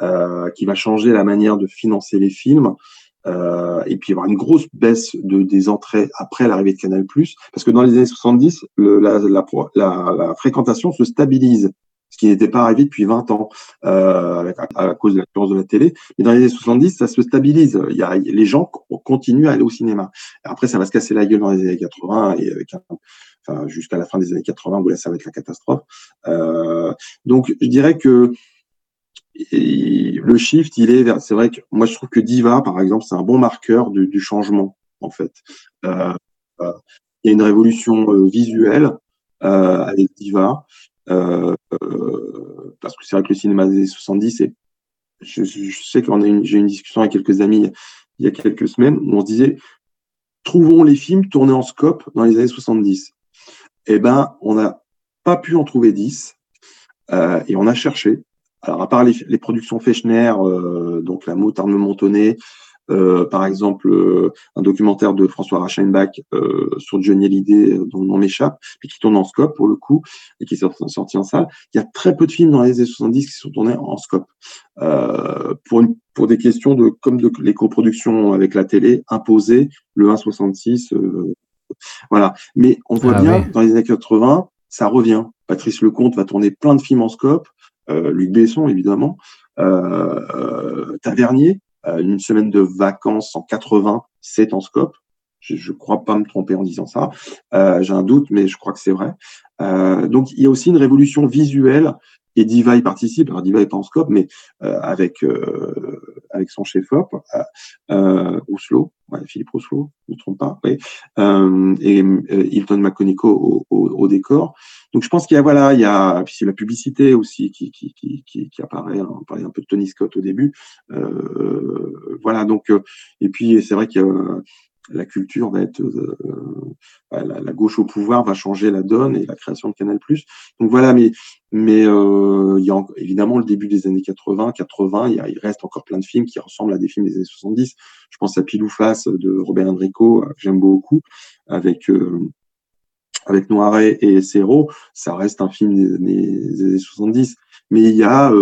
[SPEAKER 9] euh, qui va changer la manière de financer les films. Et puis il y aura une grosse baisse de, des entrées après l'arrivée de Canal+, parce que dans les années 70, le, la, la, la, la fréquentation se stabilise, ce qui n'était pas arrivé depuis 20 ans euh, à, cause de l'accurrence de la télé. Mais dans les années 70, ça se stabilise. Il y a, les gens co- continuent à aller au cinéma. Après, ça va se casser la gueule dans les années 80 et avec un, enfin, jusqu'à la fin des années 80 où là, ça va être la catastrophe. Euh, donc, je dirais que le shift, il est vers. C'est vrai que moi, je trouve que Diva, par exemple, c'est un bon marqueur du, du changement, en fait. Euh, euh, il y a une révolution euh, visuelle euh, avec Diva, euh, parce que c'est vrai que le cinéma des années 70, et je, je sais une, j'ai eu une discussion avec quelques amis il y a quelques semaines où on se disait trouvons les films tournés en scope dans les années 70. Eh ben, on n'a pas pu en trouver 10 euh, et on a cherché. Alors, à part les, productions Fechner, euh, donc La Moutarde Montonnet, euh, par exemple euh, un documentaire de François Rachenbach euh, sur Johnny Hallyday euh, dont le nom m'échappe, mais qui tourne en scope pour le coup et qui est sorti, en salle. Il y a très peu de films dans les années 70 qui sont tournés en scope euh, pour une, pour des questions de comme de les coproductions avec la télé imposées le 1,66 euh, voilà. Mais on voit
[SPEAKER 7] Ah
[SPEAKER 9] bien
[SPEAKER 7] ouais.
[SPEAKER 9] dans les années 80 ça revient. Patrice Lecomte va tourner plein de films en scope, euh, Luc Besson évidemment, euh, euh, Tavernier, euh, une semaine de vacances en 80, c'est en scope. Je, je crois pas me tromper en disant ça. Euh, J'ai un doute, mais je crois que c'est vrai. Euh, donc il y a aussi une révolution visuelle et Diva y participe. Alors Diva est pas en scope, mais euh, avec euh, avec son chef-op, euh, euh, Rousselot, ouais, Philippe Rousselot, je ne me trompe pas, oui, euh, et euh, Hilton McConico au, au, au décor. Donc je pense qu'il y a voilà, il y a puis c'est la publicité aussi qui qui qui qui, qui apparaît. hein. On parlait un peu de Tony Scott au début. Euh, voilà donc euh, et puis c'est vrai que euh, la culture va être euh, euh, la, la gauche au pouvoir va changer la donne et la création de Canal+. Donc voilà, mais mais euh, il y a en- évidemment le début des années 80, 80, il, y a, il reste encore plein de films qui ressemblent à des films des années 70. Je pense à Pile ou Face de Robert Enrico, euh, que j'aime beaucoup, avec euh, avec Noiret et Serrault, ça reste un film des années, des années 70. Mais il y a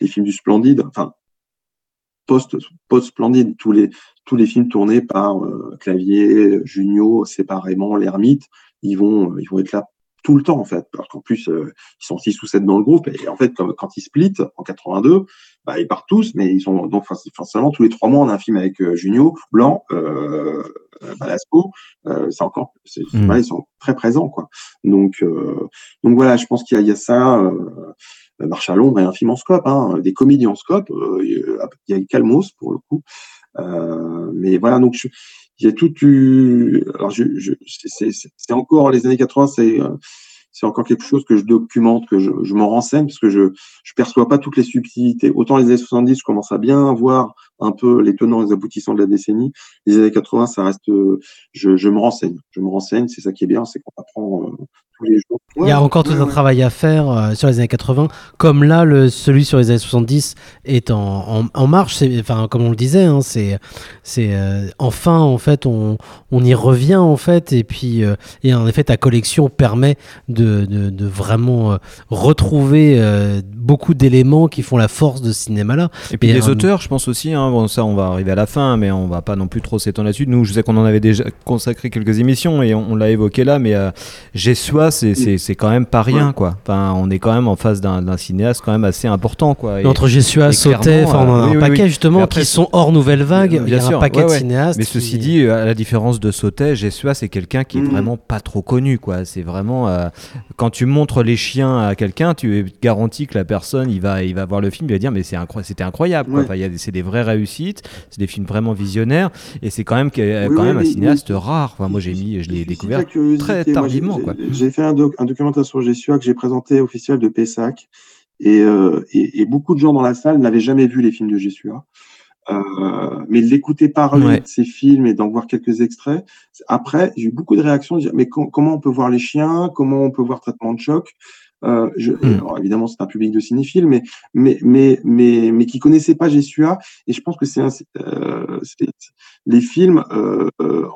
[SPEAKER 9] les films du Splendide, enfin post post Splendide, tous les tous les films tournés par euh, Clavier, Junio, séparément, l'Ermite, ils vont ils vont être là tout le temps en fait, alors qu'en plus euh, ils sont six ou sept dans le groupe et en fait comme, quand ils split en 82, bah, ils partent tous, mais ils sont donc forc- forcément tous les trois mois on a un film avec euh, Junio, Blanc, euh, euh, Balasco, euh, c'est encore,
[SPEAKER 8] Mm.
[SPEAKER 9] voilà, ils sont très présents quoi. Donc euh, donc voilà, je pense qu'il y a, il y a ça. Euh, Marche à l'ombre et un film en scope, hein, des comédies en scope. euh, Il y a Calmos pour le coup. Euh, mais voilà, donc je- il y a tout eu. Alors, je, je, c'est, encore les années 80, c'est euh, c'est encore quelque chose que je documente, que je, je m'en renseigne parce que je je perçois pas toutes les subtilités. Autant les années 70, je commence à bien voir un peu les tenants et les aboutissants de la décennie. Les années 80, ça reste. euh, je, je me renseigne. Je me renseigne. C'est ça qui est bien, c'est qu'on apprend euh, tous les jours.
[SPEAKER 7] Il y a encore tout un travail à faire euh, sur les années 80, comme là, le, celui sur les années 70 est en, en, en marche. Enfin, comme on le disait, hein, c'est, c'est euh, enfin en fait, on, on y revient en fait, et puis euh, et en effet, ta collection permet de, de, de vraiment euh, retrouver euh, beaucoup d'éléments qui font la force de ce cinéma-là.
[SPEAKER 8] Et puis
[SPEAKER 7] Mais,
[SPEAKER 8] les auteurs, je pense aussi, hein, bon, ça on va arriver à la fin, mais on va pas non plus trop s'étendre là-dessus. Nous, je sais qu'on en avait déjà consacré quelques émissions et on, on l'a évoqué là, mais euh, Gessua, c'est, c'est, c'est quand même pas rien, quoi. Enfin, on est quand même en face d'un, d'un cinéaste quand même assez important, quoi. Et-
[SPEAKER 7] Entre Gessua,
[SPEAKER 8] et
[SPEAKER 7] Sautet, enfin, on en a
[SPEAKER 8] euh,
[SPEAKER 7] un
[SPEAKER 8] oui, oui,
[SPEAKER 7] paquet
[SPEAKER 8] oui.
[SPEAKER 7] justement
[SPEAKER 8] après,
[SPEAKER 7] qui sont hors nouvelle vague.
[SPEAKER 8] Bien
[SPEAKER 7] Il y a
[SPEAKER 8] sûr,
[SPEAKER 7] un paquet
[SPEAKER 8] ouais,
[SPEAKER 7] de
[SPEAKER 8] ouais.
[SPEAKER 7] cinéastes.
[SPEAKER 8] Mais
[SPEAKER 7] qui-
[SPEAKER 8] ceci dit, euh, à la différence de Sautet, Gessua, c'est quelqu'un qui est
[SPEAKER 9] Mm.
[SPEAKER 8] vraiment pas trop connu, quoi. C'est vraiment euh, quand tu montres les chiens à quelqu'un, tu es garanti que la personne, il va, il va voir le film, il va dire mais c'est incroyable, c'était incroyable.
[SPEAKER 9] Ouais.
[SPEAKER 8] Enfin, c'est des vraies réussites, c'est des films vraiment visionnaires, et c'est quand même, quand
[SPEAKER 9] oui,
[SPEAKER 8] même un cinéaste rare. Enfin, moi, j'ai mis, je l'ai découvert très tardivement, quoi.
[SPEAKER 9] J'ai fait un, doc- un documentaire sur Gessua que j'ai présenté Festival de Pessac et, euh, et, et beaucoup de gens dans la salle n'avaient jamais vu les films de Gessua. Euh, mais l'écouter parler
[SPEAKER 8] Ouais.
[SPEAKER 9] de ses films et d'en voir quelques extraits. Après, j'ai eu beaucoup de réactions. Mais com- comment on peut voir les chiens? Comment on peut voir Traitement de choc? Euh, je, alors, évidemment, c'est un public de cinéphiles, mais mais mais mais mais qui connaissait pas Gessua. Et je pense que c'est euh, les films euh,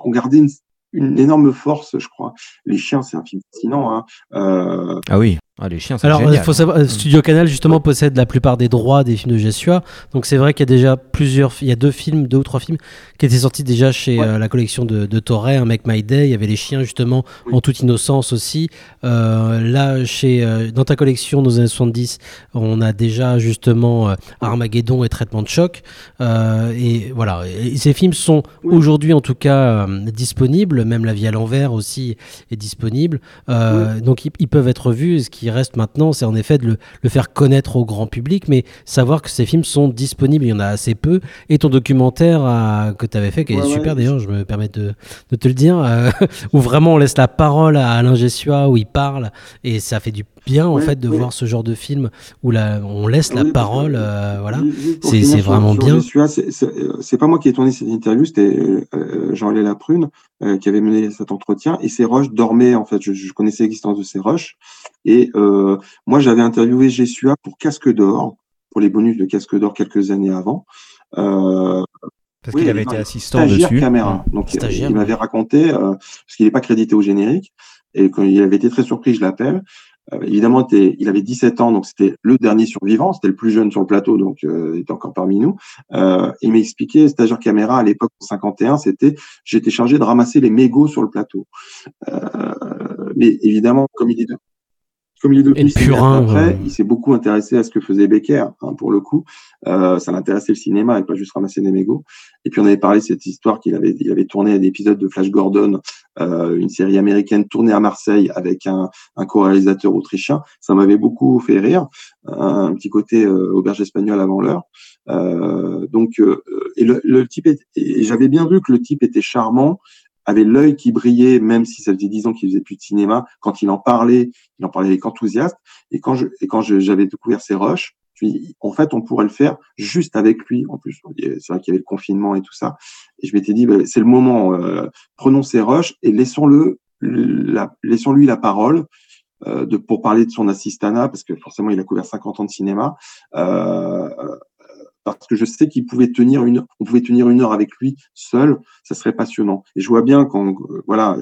[SPEAKER 9] ont gardé une, une énorme force, je crois. Les chiens, c'est un film fascinant. Hein. Euh,
[SPEAKER 8] Ah oui, ah, les chiens, c'est
[SPEAKER 7] Alors, il
[SPEAKER 8] génial.
[SPEAKER 7] faut savoir, euh, Studio Canal justement possède la plupart des droits des films de Gessua. Donc c'est vrai qu'il y a déjà plusieurs, il y a deux films, deux ou trois films qui étaient sortis déjà chez euh, la collection de, de un Make My Day. Il y avait les chiens justement en toute innocence aussi. Euh, là, chez euh, dans ta collection nos années 70, on a déjà justement euh, Armageddon et Traitement de choc. Euh, et voilà, et ces films sont aujourd'hui en tout cas euh, disponibles. Même La Vie à l'envers aussi est disponible. Euh, Donc ils, ils peuvent être vus. Ce qui reste maintenant, c'est en effet de le, le faire connaître au grand public, mais savoir que ces films sont disponibles. Il y en a assez peu. Et ton documentaire à- que tu avais fait, qui est
[SPEAKER 9] Ouais,
[SPEAKER 7] super d'ailleurs, je me permets de, de te le dire, euh, (laughs) où vraiment on laisse la parole à Alain Gessua, où il parle, et ça fait du bien en
[SPEAKER 9] Ouais,
[SPEAKER 7] fait de voir ce genre de film où la, on laisse la parole. euh, voilà, c'est vraiment bien.
[SPEAKER 9] C'est- euh, pas moi qui ai tourné cette interview, c'était euh, Jean-Léo Laprune euh, qui avait mené cet entretien. Et ces rushs dormaient, en fait. Je, je connaissais l'existence de ces rushs. Et euh, moi, j'avais interviewé Gessua pour Casque d'Or, pour les bonus de Casque d'Or quelques années avant. Euh,
[SPEAKER 8] Parce
[SPEAKER 9] Oui,
[SPEAKER 8] qu'il avait été assistant
[SPEAKER 9] stagiaire
[SPEAKER 8] dessus.
[SPEAKER 9] caméra. Donc,
[SPEAKER 7] Stagiaire,
[SPEAKER 9] il m'avait raconté, euh, parce qu'il n'est pas crédité au générique, et quand il avait été très surpris, je l'appelle. Euh, évidemment, il avait 17 ans, donc c'était le dernier survivant, c'était le plus jeune sur le plateau, donc euh, il était encore parmi nous. Euh, il m'a expliqué, stagiaire caméra à l'époque, en 51, c'était, j'étais chargé de ramasser les mégots sur le plateau. Euh, mais évidemment, comme il est de, comme il est devenu cinéaste après,
[SPEAKER 7] ouais.
[SPEAKER 9] il s'est beaucoup intéressé à ce que faisait Becker, hein, pour le coup. Euh, ça l'intéressait le cinéma et pas juste ramasser des mégots. Et puis on avait parlé de cette histoire qu'il avait, il avait tourné un épisode de Flash Gordon, euh, une série américaine tournée à Marseille avec un, un co-réalisateur autrichien. Ça m'avait beaucoup fait rire, un petit côté euh, auberge espagnole avant l'heure. Euh, donc, euh, et le, le type, est- et j'avais bien vu que le type était charmant, avait l'œil qui brillait, même si ça faisait dix ans qu'il faisait plus de cinéma. Quand il en parlait, il en parlait avec enthousiasme. Et quand je, et quand j'avais découvert ses rushs, je me en fait, on pourrait le faire juste avec lui. En plus, c'est vrai qu'il y avait le confinement et tout ça. Et je m'étais dit, bah, c'est le moment. euh, prenons ses rushs et laissons-le, la, laissons-lui la parole. euh, de, pour parler de son assistanat, parce que forcément il a couvert 50 ans de cinéma, euh, parce que je sais qu'il pouvait tenir une, on pouvait tenir une heure avec lui seul, ça serait passionnant. Et je vois bien quand, euh, voilà,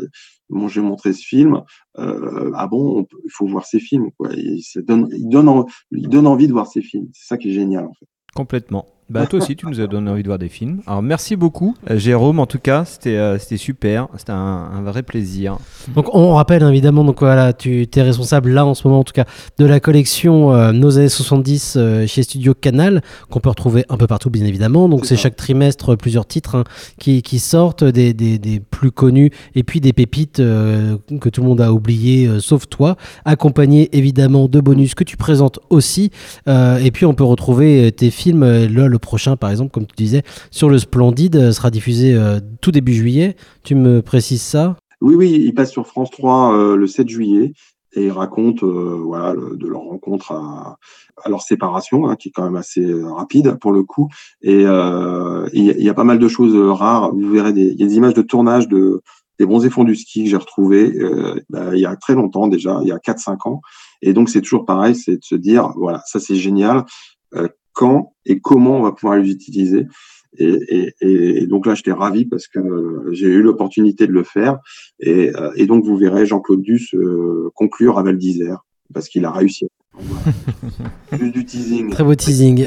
[SPEAKER 9] moi j'ai montré ce film, euh, ah bon, il faut voir ces films, quoi. Il donne envie de voir ces films. C'est ça qui est génial, en fait.
[SPEAKER 8] Complètement. Bah toi aussi, tu nous as donné envie de voir des films. Alors merci beaucoup, euh, Jérôme. En tout cas, c'était euh, c'était super. C'était un, un vrai plaisir.
[SPEAKER 7] Donc on rappelle évidemment, donc voilà, tu es responsable là en ce moment en tout cas de la collection euh, Nos années 70 euh, chez Studio Canal, qu'on peut retrouver un peu partout bien évidemment. Donc c'est chaque trimestre plusieurs titres hein, qui, qui sortent, des, des, des plus connus et puis des pépites que tout le monde a oublié sauf toi, accompagnés évidemment de bonus que tu présentes aussi. Et puis on peut retrouver tes films, là prochain par exemple, comme tu disais, sur le Splendide, euh, sera diffusé euh, tout début juillet. Tu me précises ça?
[SPEAKER 9] Oui, oui, il passe sur France 3 euh, le 7 juillet et il raconte euh, voilà, de leur rencontre à, leur séparation, hein, qui est quand même assez rapide pour le coup. Et il y, a- pas mal de choses rares. Vous verrez des, images de tournage de des bronzés fonds du ski que j'ai retrouvés euh, bah, il y a très longtemps déjà, il y a 4-5 ans. Et donc c'est toujours pareil, c'est de se dire voilà, ça c'est génial. Quand et comment on va pouvoir les utiliser et, et, et- et donc là, j'étais ravi parce que euh, j'ai eu l'opportunité de le faire. Et, euh, et donc, vous verrez Jean-Claude Duss euh, conclure à Val d'Isère parce qu'il a réussi. (laughs) Voilà. Juste du teasing.
[SPEAKER 7] Très beau teasing.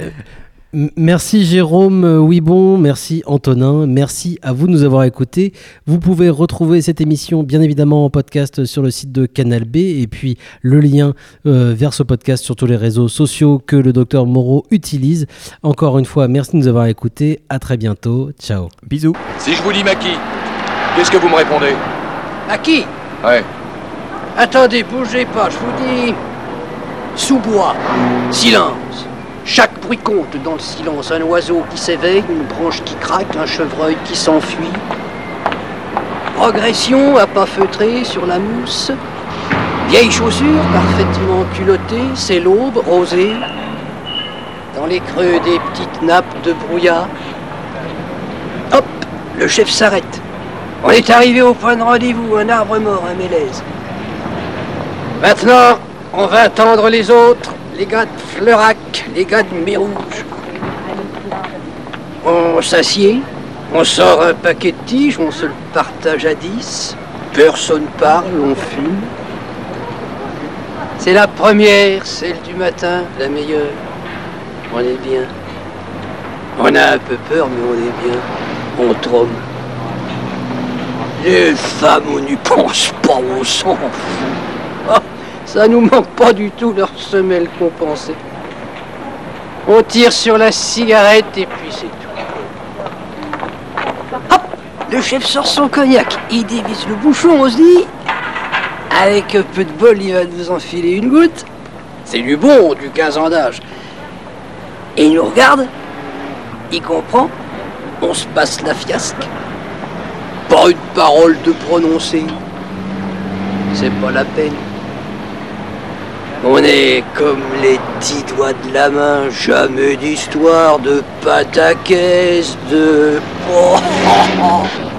[SPEAKER 7] Merci Jérôme euh, Wibon, merci Antonin, merci à vous de nous avoir écoutés. Vous pouvez retrouver cette émission bien évidemment en podcast sur le site de Canal B et puis le lien euh, vers ce podcast sur tous les réseaux sociaux que le docteur Moreau utilise. Encore une fois, merci de nous avoir écoutés. À très bientôt. Ciao.
[SPEAKER 8] Bisous.
[SPEAKER 16] Si je vous dis Maki, qu'est-ce que vous me répondez?
[SPEAKER 17] À qui
[SPEAKER 16] Ouais.
[SPEAKER 17] Attendez, bougez pas, je vous dis. Sous-bois, silence. Chaque bruit compte dans le silence. Un oiseau qui s'éveille, une branche qui craque, un chevreuil qui s'enfuit. Progression à pas feutré sur la mousse. Vieille chaussure parfaitement culottée, c'est l'aube rosée. Dans les creux des petites nappes de brouillard. Hop, le chef s'arrête. On est arrivé au point de rendez-vous, un arbre mort, un mélèze. Maintenant, on va attendre les autres, les gars de Fleurac, les gars de Mérouge. On s'assied, on sort un paquet de tiges, on se le partage à dix. Personne parle, on fume. C'est la première, celle du matin, la meilleure. On est bien. On a un peu peur, mais on est bien. On trône. Les femmes, on n'y pense pas, on s'en fout. Ça nous manque pas du tout leur semelle compensée. On tire sur la cigarette et puis c'est tout. Hop Le chef sort son cognac, il dévisse le bouchon, on se dit. Avec un peu de bol, il va nous enfiler une goutte. C'est du bon, du 15 ans d'âge. Et il nous regarde, il comprend, on se passe la fiasque. Pas une parole de prononcer. C'est pas la peine. On est comme les dix doigts de la main, jamais d'histoire, de pataquès, de... (laughs)